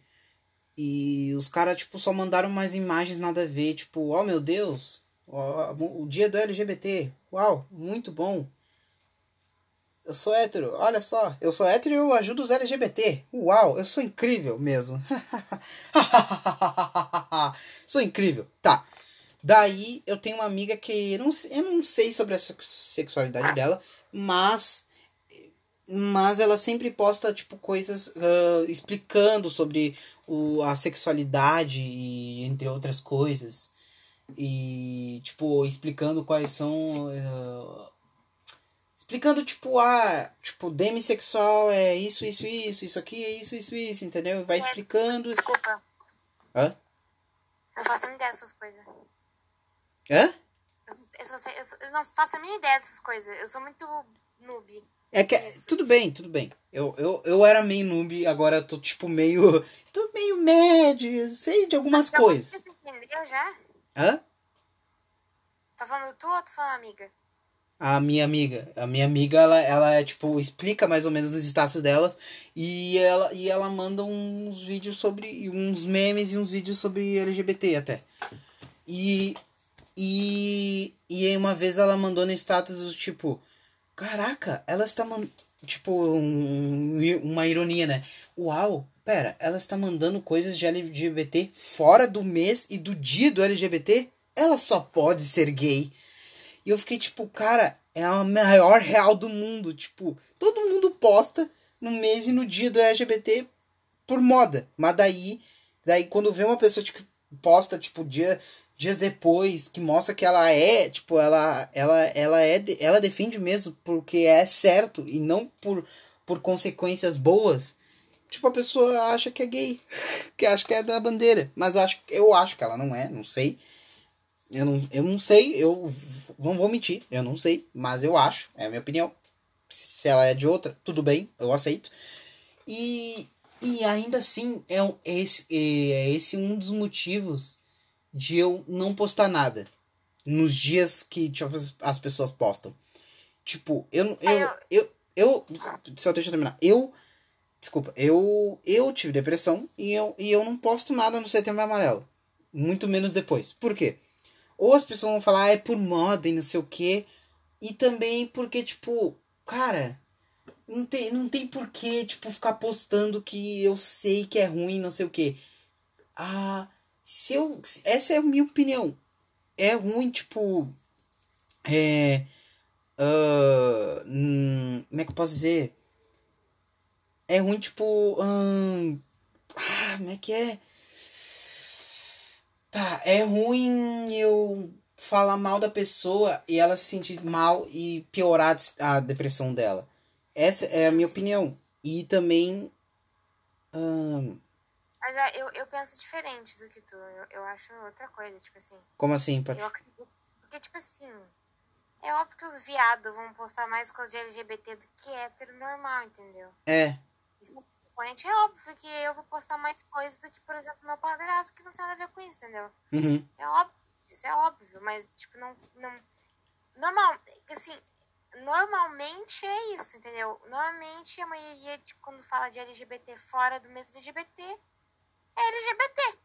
E os caras, tipo, só mandaram umas imagens nada a ver. Tipo, oh meu Deus, o dia do LGBT. Uau, muito bom. Eu sou hétero, olha só. Eu sou hétero e eu ajudo os LGBT. Uau, eu sou incrível mesmo. sou incrível. Tá. Daí eu tenho uma amiga que. Eu não, eu não sei sobre a sexualidade dela, mas. Mas ela sempre posta, tipo, coisas uh, explicando sobre o, a sexualidade e entre outras coisas. E, tipo, explicando quais são. Uh, explicando, tipo, ah, tipo, demissexual é isso, isso, isso, isso aqui é isso, isso, isso, entendeu? Vai é, explicando. Desculpa. Hã? Não faço a mínima ideia dessas coisas. Hã? Eu, eu, eu, não faço a mínima ideia dessas coisas. Eu sou muito noob. É que, tudo bem, tudo bem. Eu, eu, eu era meio noob, agora eu tô tipo meio. tô meio médio, sei de algumas Mas, coisas. Você entendeu já? Hã? Tá falando tu ou tu falando amiga? A minha amiga. A minha amiga, ela, ela é, tipo, explica mais ou menos os status delas. E ela, e ela manda uns vídeos sobre. uns memes e uns vídeos sobre LGBT até. E. E. E uma vez ela mandou no status tipo. Caraca, ela está mandando. Tipo, um, uma ironia, né? Uau, pera, ela está mandando coisas de LGBT fora do mês e do dia do LGBT? Ela só pode ser gay. E eu fiquei tipo, cara, é a maior real do mundo. Tipo, todo mundo posta no mês e no dia do LGBT por moda. Mas daí, daí quando vê uma pessoa tipo, posta, tipo, dia dias depois, que mostra que ela é, tipo, ela ela ela é ela defende mesmo porque é certo e não por por consequências boas. Tipo, a pessoa acha que é gay, que acha que é da bandeira, mas acho eu acho que ela não é, não sei. Eu não, eu não sei, eu não vou mentir, eu não sei, mas eu acho, é a minha opinião. Se ela é de outra, tudo bem, eu aceito. E, e ainda assim, é, esse, é esse um dos motivos de eu não postar nada nos dias que tipo, as pessoas postam. Tipo, eu, eu, eu, eu, eu só deixa eu terminar. Eu, desculpa, eu, eu tive depressão e eu, e eu não posto nada no Setembro Amarelo. Muito menos depois. Por quê? Ou as pessoas vão falar, ah, é por moda e não sei o quê. E também porque, tipo, cara, não tem, não tem porquê, tipo, ficar postando que eu sei que é ruim, não sei o quê. Ah, se eu. Essa é a minha opinião. É ruim, tipo. É. Uh, hum, como é que eu posso dizer? É ruim, tipo. Hum, ah, como é que é? Tá, é ruim eu falar mal da pessoa e ela se sentir mal e piorar a depressão dela. Essa é a minha opinião. E também. Hum... Mas eu, eu penso diferente do que tu. Eu, eu acho outra coisa, tipo assim. Como assim, Pati? Eu acredito. Porque, tipo assim. É óbvio que os viados vão postar mais coisa de LGBT do que hétero normal, entendeu? É. Isso é frequente, é óbvio que eu vou postar mais coisas do que, por exemplo, meu padrasto, que não tem nada a ver com isso, entendeu? Uhum. É óbvio, isso é óbvio, mas, tipo, não. não normal, assim, normalmente é isso, entendeu? Normalmente a maioria, de, quando fala de LGBT fora do mesmo LGBT, é LGBT.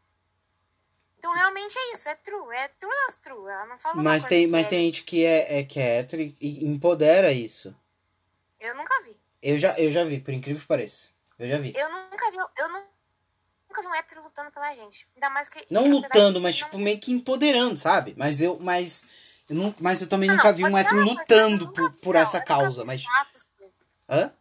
Então realmente é isso, é true, é true das true. Ela não fala Mas tem, mas é... tem gente que é, é que é hétero e empodera isso. Eu nunca vi. Eu já, eu já vi, por incrível que pareça. Eu já vi. Eu nunca vi. Eu não. nunca vi um hétero lutando pela gente. Ainda mais que. Não lutando, disso, mas não- tipo meio que empoderando, sabe? Mas eu, mas eu não, mas eu também Ah, nunca não, vi um hétero é lutando nunca por, por essa nunca causa, mas coisa. hã?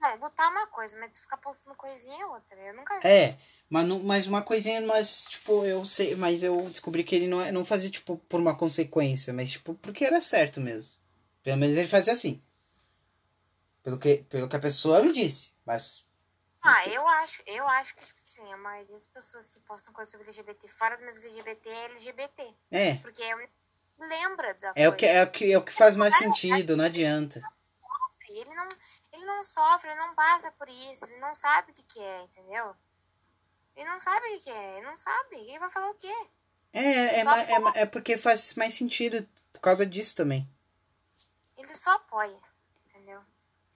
Não, lutar é uma coisa, mas tu ficar postando coisinha é outra. Eu nunca vi. É, mas, não, mas uma coisinha, mas, tipo, eu sei, mas eu descobri que ele não, é- não fazia, tipo, por uma consequência, mas, tipo, porque era certo mesmo. Pelo menos ele fazia assim. Pelo que, pelo que a pessoa me disse. Mas. Ah, eu acho, eu acho que, tipo assim, a maioria das pessoas que postam coisas sobre LGBT fora do mesmo LGBT é LGBT. É. Porque é, lembra da É o, coisa. que, é, o que, é o que faz mais sentido, não adianta. Ele não, ele não sofre, ele não passa por isso, ele não sabe o que, que é, entendeu? Ele não sabe o que, que é, ele não sabe. Ele vai falar o quê? É, é, é, é porque faz mais sentido por causa disso também. Ele só apoia?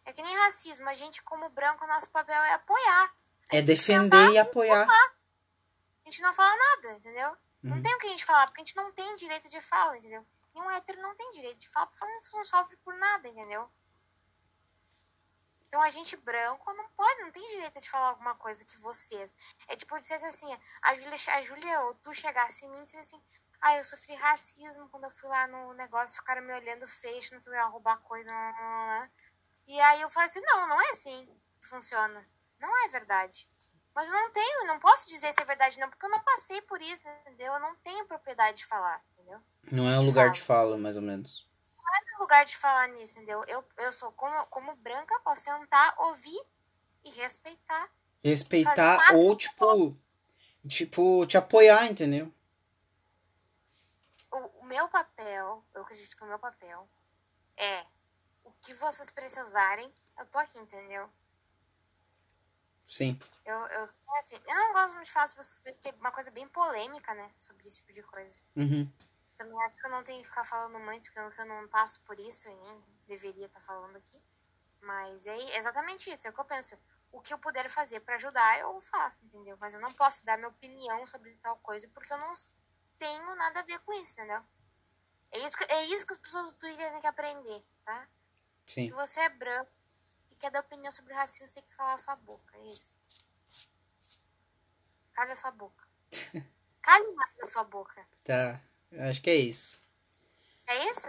É que nem racismo, a gente como branco, nosso papel é apoiar. É defender e apoiar. A gente não fala nada, entendeu? Não Uhum. tem o que a gente falar, porque a gente não tem direito de fala, entendeu? E um hétero não tem direito de fala, porque não, não sofre por nada, entendeu? Então a gente branco não pode, não tem direito de falar alguma coisa que vocês. É tipo, dissesse assim, a Júlia, a Júlia ou tu chegasse em mim e dissesse assim, ah, eu sofri racismo quando eu fui lá no negócio, ficaram me olhando feio, achando que eu ia roubar coisa. lá, lá, lá. E aí eu falei assim, não, não é assim que funciona. Não é verdade. Mas eu não tenho, não posso dizer se é verdade não, porque eu não passei por isso, entendeu? Eu não tenho propriedade de falar, entendeu? Não é um lugar de fala, mais ou menos. Não é meu lugar de falar nisso, entendeu? Eu, eu sou, como, como branca, posso sentar, ouvir e respeitar. Respeitar máximo ou, tipo. Tipo, te apoiar, entendeu? O, o meu papel, eu acredito que o meu papel é que vocês precisarem, eu tô aqui, entendeu? Sim. Eu, eu, assim, eu não gosto muito de falar sobre essas coisas, porque é uma coisa bem polêmica, né? Sobre esse tipo de coisa. Uhum. Também acho que eu não tenho que ficar falando muito, porque eu, não passo por isso e nem deveria estar falando aqui. Mas é exatamente isso, é o que eu penso. O que eu puder fazer pra ajudar, eu faço, entendeu? Mas eu não posso dar minha opinião sobre tal coisa, porque eu não tenho nada a ver com isso, entendeu? É isso que, é isso que as pessoas do Twitter têm que aprender, tá? Sim. Se você é branco e quer dar opinião sobre racismo, você tem que calar sua boca, é isso. Cale a sua boca. Cale mais a sua boca. Tá. Acho que é isso. É isso?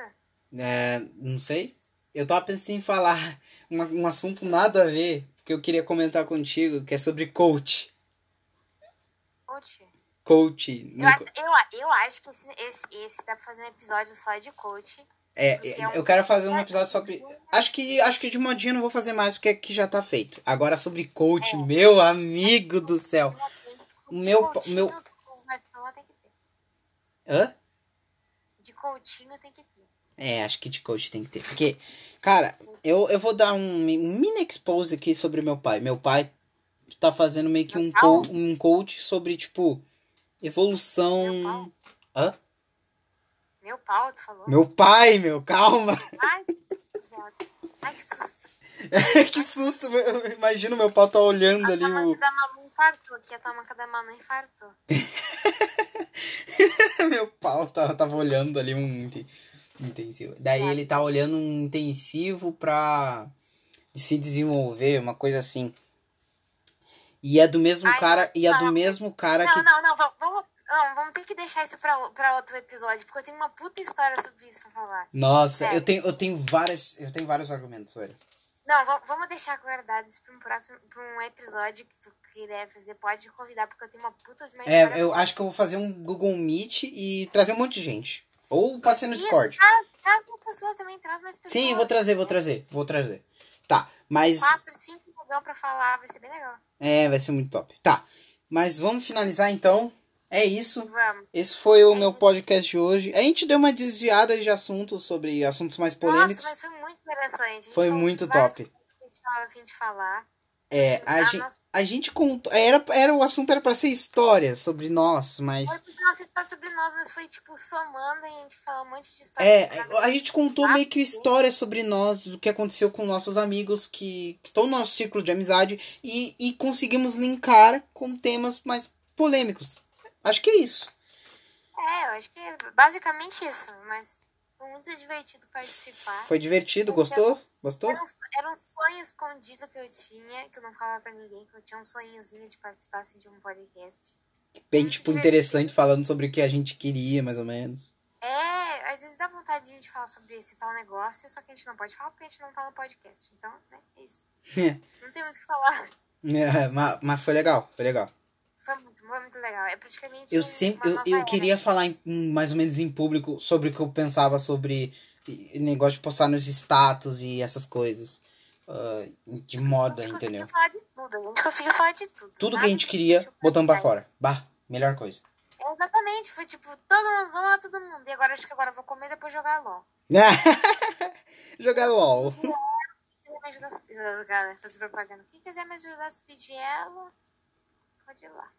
É, não sei. Eu tava pensando em falar um, um assunto nada a ver, que eu queria comentar contigo, que é sobre coach. Coach. Coach. Eu, acho- eu, eu acho que esse, esse, esse dá pra fazer um episódio só de coach. É, é um- eu quero fazer um episódio sobre. Acho que acho que de modinha eu não vou fazer mais, porque aqui já tá feito. Agora sobre coach, É. meu amigo do céu. De Meu- coachinho, meu- o Marcelo tem que ter. Hã? De coachinho tem que ter. É, acho que de coach tem que ter. Porque, cara, eu, eu vou dar um, um mini expose aqui sobre meu pai. Meu pai tá fazendo meio que um, co um coach sobre, tipo, evolução. Hã? Meu pau, tu falou? Meu pai, meu, calma. Ai, que. Ai, que susto. que susto. meu- Imagina o meu pau tá olhando A ali tamanca o. da Manu infartou aqui. A tamanca da Manu infartou. meu pau tá, tava olhando ali um inte- intensivo. Daí ele tá olhando um intensivo pra se desenvolver, uma coisa assim. E é do mesmo Ai, cara, e é do não. mesmo cara que Não, não, não. Vamos, não, vamos ter que deixar isso pra, pra outro episódio. Porque eu tenho uma puta história sobre isso pra falar. Nossa, eu tenho, eu tenho várias, eu tenho vários argumentos, velho. Não, va- vamos deixar guardado isso pra um próximo pra um episódio que tu quiser fazer. Pode convidar, porque eu tenho uma puta de história. É, eu acho que eu vou fazer um Google Meet e trazer um monte de gente. Ou pode ser no Isso, Discord. Traz, traz mais pessoas também, traz mais pessoas. Sim, vou trazer, vou trazer, vou trazer. Tá, mas Quatro, cinco legal pra falar, vai ser bem legal. é, vai ser muito top. Tá. Mas vamos finalizar então. É isso. Vamos. Esse foi o meu podcast de hoje. A gente deu uma desviada de assuntos sobre assuntos mais polêmicos. Nossa, mas foi muito interessante. A Foi muito top. A gente tava a fim de falar. É, a Ah, gente, nossa. a gente contou. Era, era, o assunto era pra ser história sobre nós, Foi mas. porque nossa história sobre nós, mas foi tipo somando e a gente falou um monte de história. É, cada- a gente contou meio que histórias sobre nós, do que aconteceu com nossos amigos que, que estão no nosso círculo de amizade e, e conseguimos linkar com temas mais polêmicos. Acho que é isso. É, eu acho que é basicamente isso. Mas Foi muito divertido participar. Foi divertido, gostou? Gostou? Era um, era um sonho escondido que eu tinha, que eu não falava pra ninguém, que eu tinha um sonhozinho de participar assim, de um podcast. Bem, muito tipo, divertido. interessante, falando sobre o que a gente queria, mais ou menos. É, às vezes dá vontade de a gente falar sobre esse tal negócio, só que a gente não pode falar porque a gente não tá no podcast. Então, né, é isso. Não tem muito o que falar. É, mas, mas foi legal, foi legal. Foi muito, foi muito legal. É praticamente Eu sempre, eu, eu era. queria falar em- mais ou menos em público sobre o que eu pensava sobre negócio de postar nos status e essas coisas. ah, de moda, A gente entendeu? conseguiu falar de tudo. A gente conseguiu falar de tudo. Tudo que a gente queria, botamos pra fora. Bah, melhor coisa. Exatamente, foi tipo, todo mundo, vamos lá todo mundo. E agora acho que agora eu vou comer e depois jogar LOL. Jogar LOL. Quem quiser me ajudar a subir, cara, fazer propaganda. Quem quiser me ajudar a subir de ela, pode ir lá.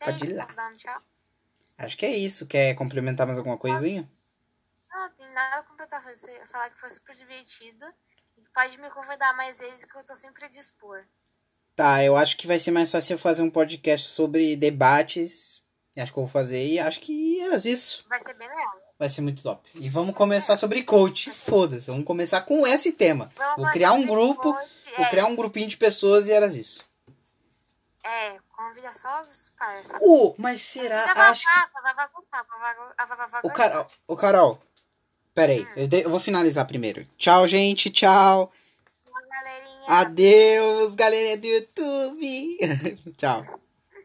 É Pode ir isso, lá. posso dar um tchau? Acho que é isso. Quer complementar mais alguma coisinha? Não, tem nada a completar. Você falar que foi super divertido. E pode me convidar mais vezes que eu tô sempre a dispor. Tá, eu acho que vai ser mais fácil eu fazer um podcast sobre debates. Acho que eu vou fazer e acho que era isso. Vai ser bem legal. Vai ser muito top. E vamos começar sobre coach. Foda-se, vamos começar com esse tema. Vamos Vou criar um grupo, coach. vou É, criar um grupinho de pessoas e era isso. É, convida só os parceiros. Oh, mas será? Convida Acho que. O. Carol, o Carol. Pera aí, eu, de- eu vou finalizar primeiro. Tchau, gente, tchau. Galerinha. Adeus, galerinha do YouTube. tchau.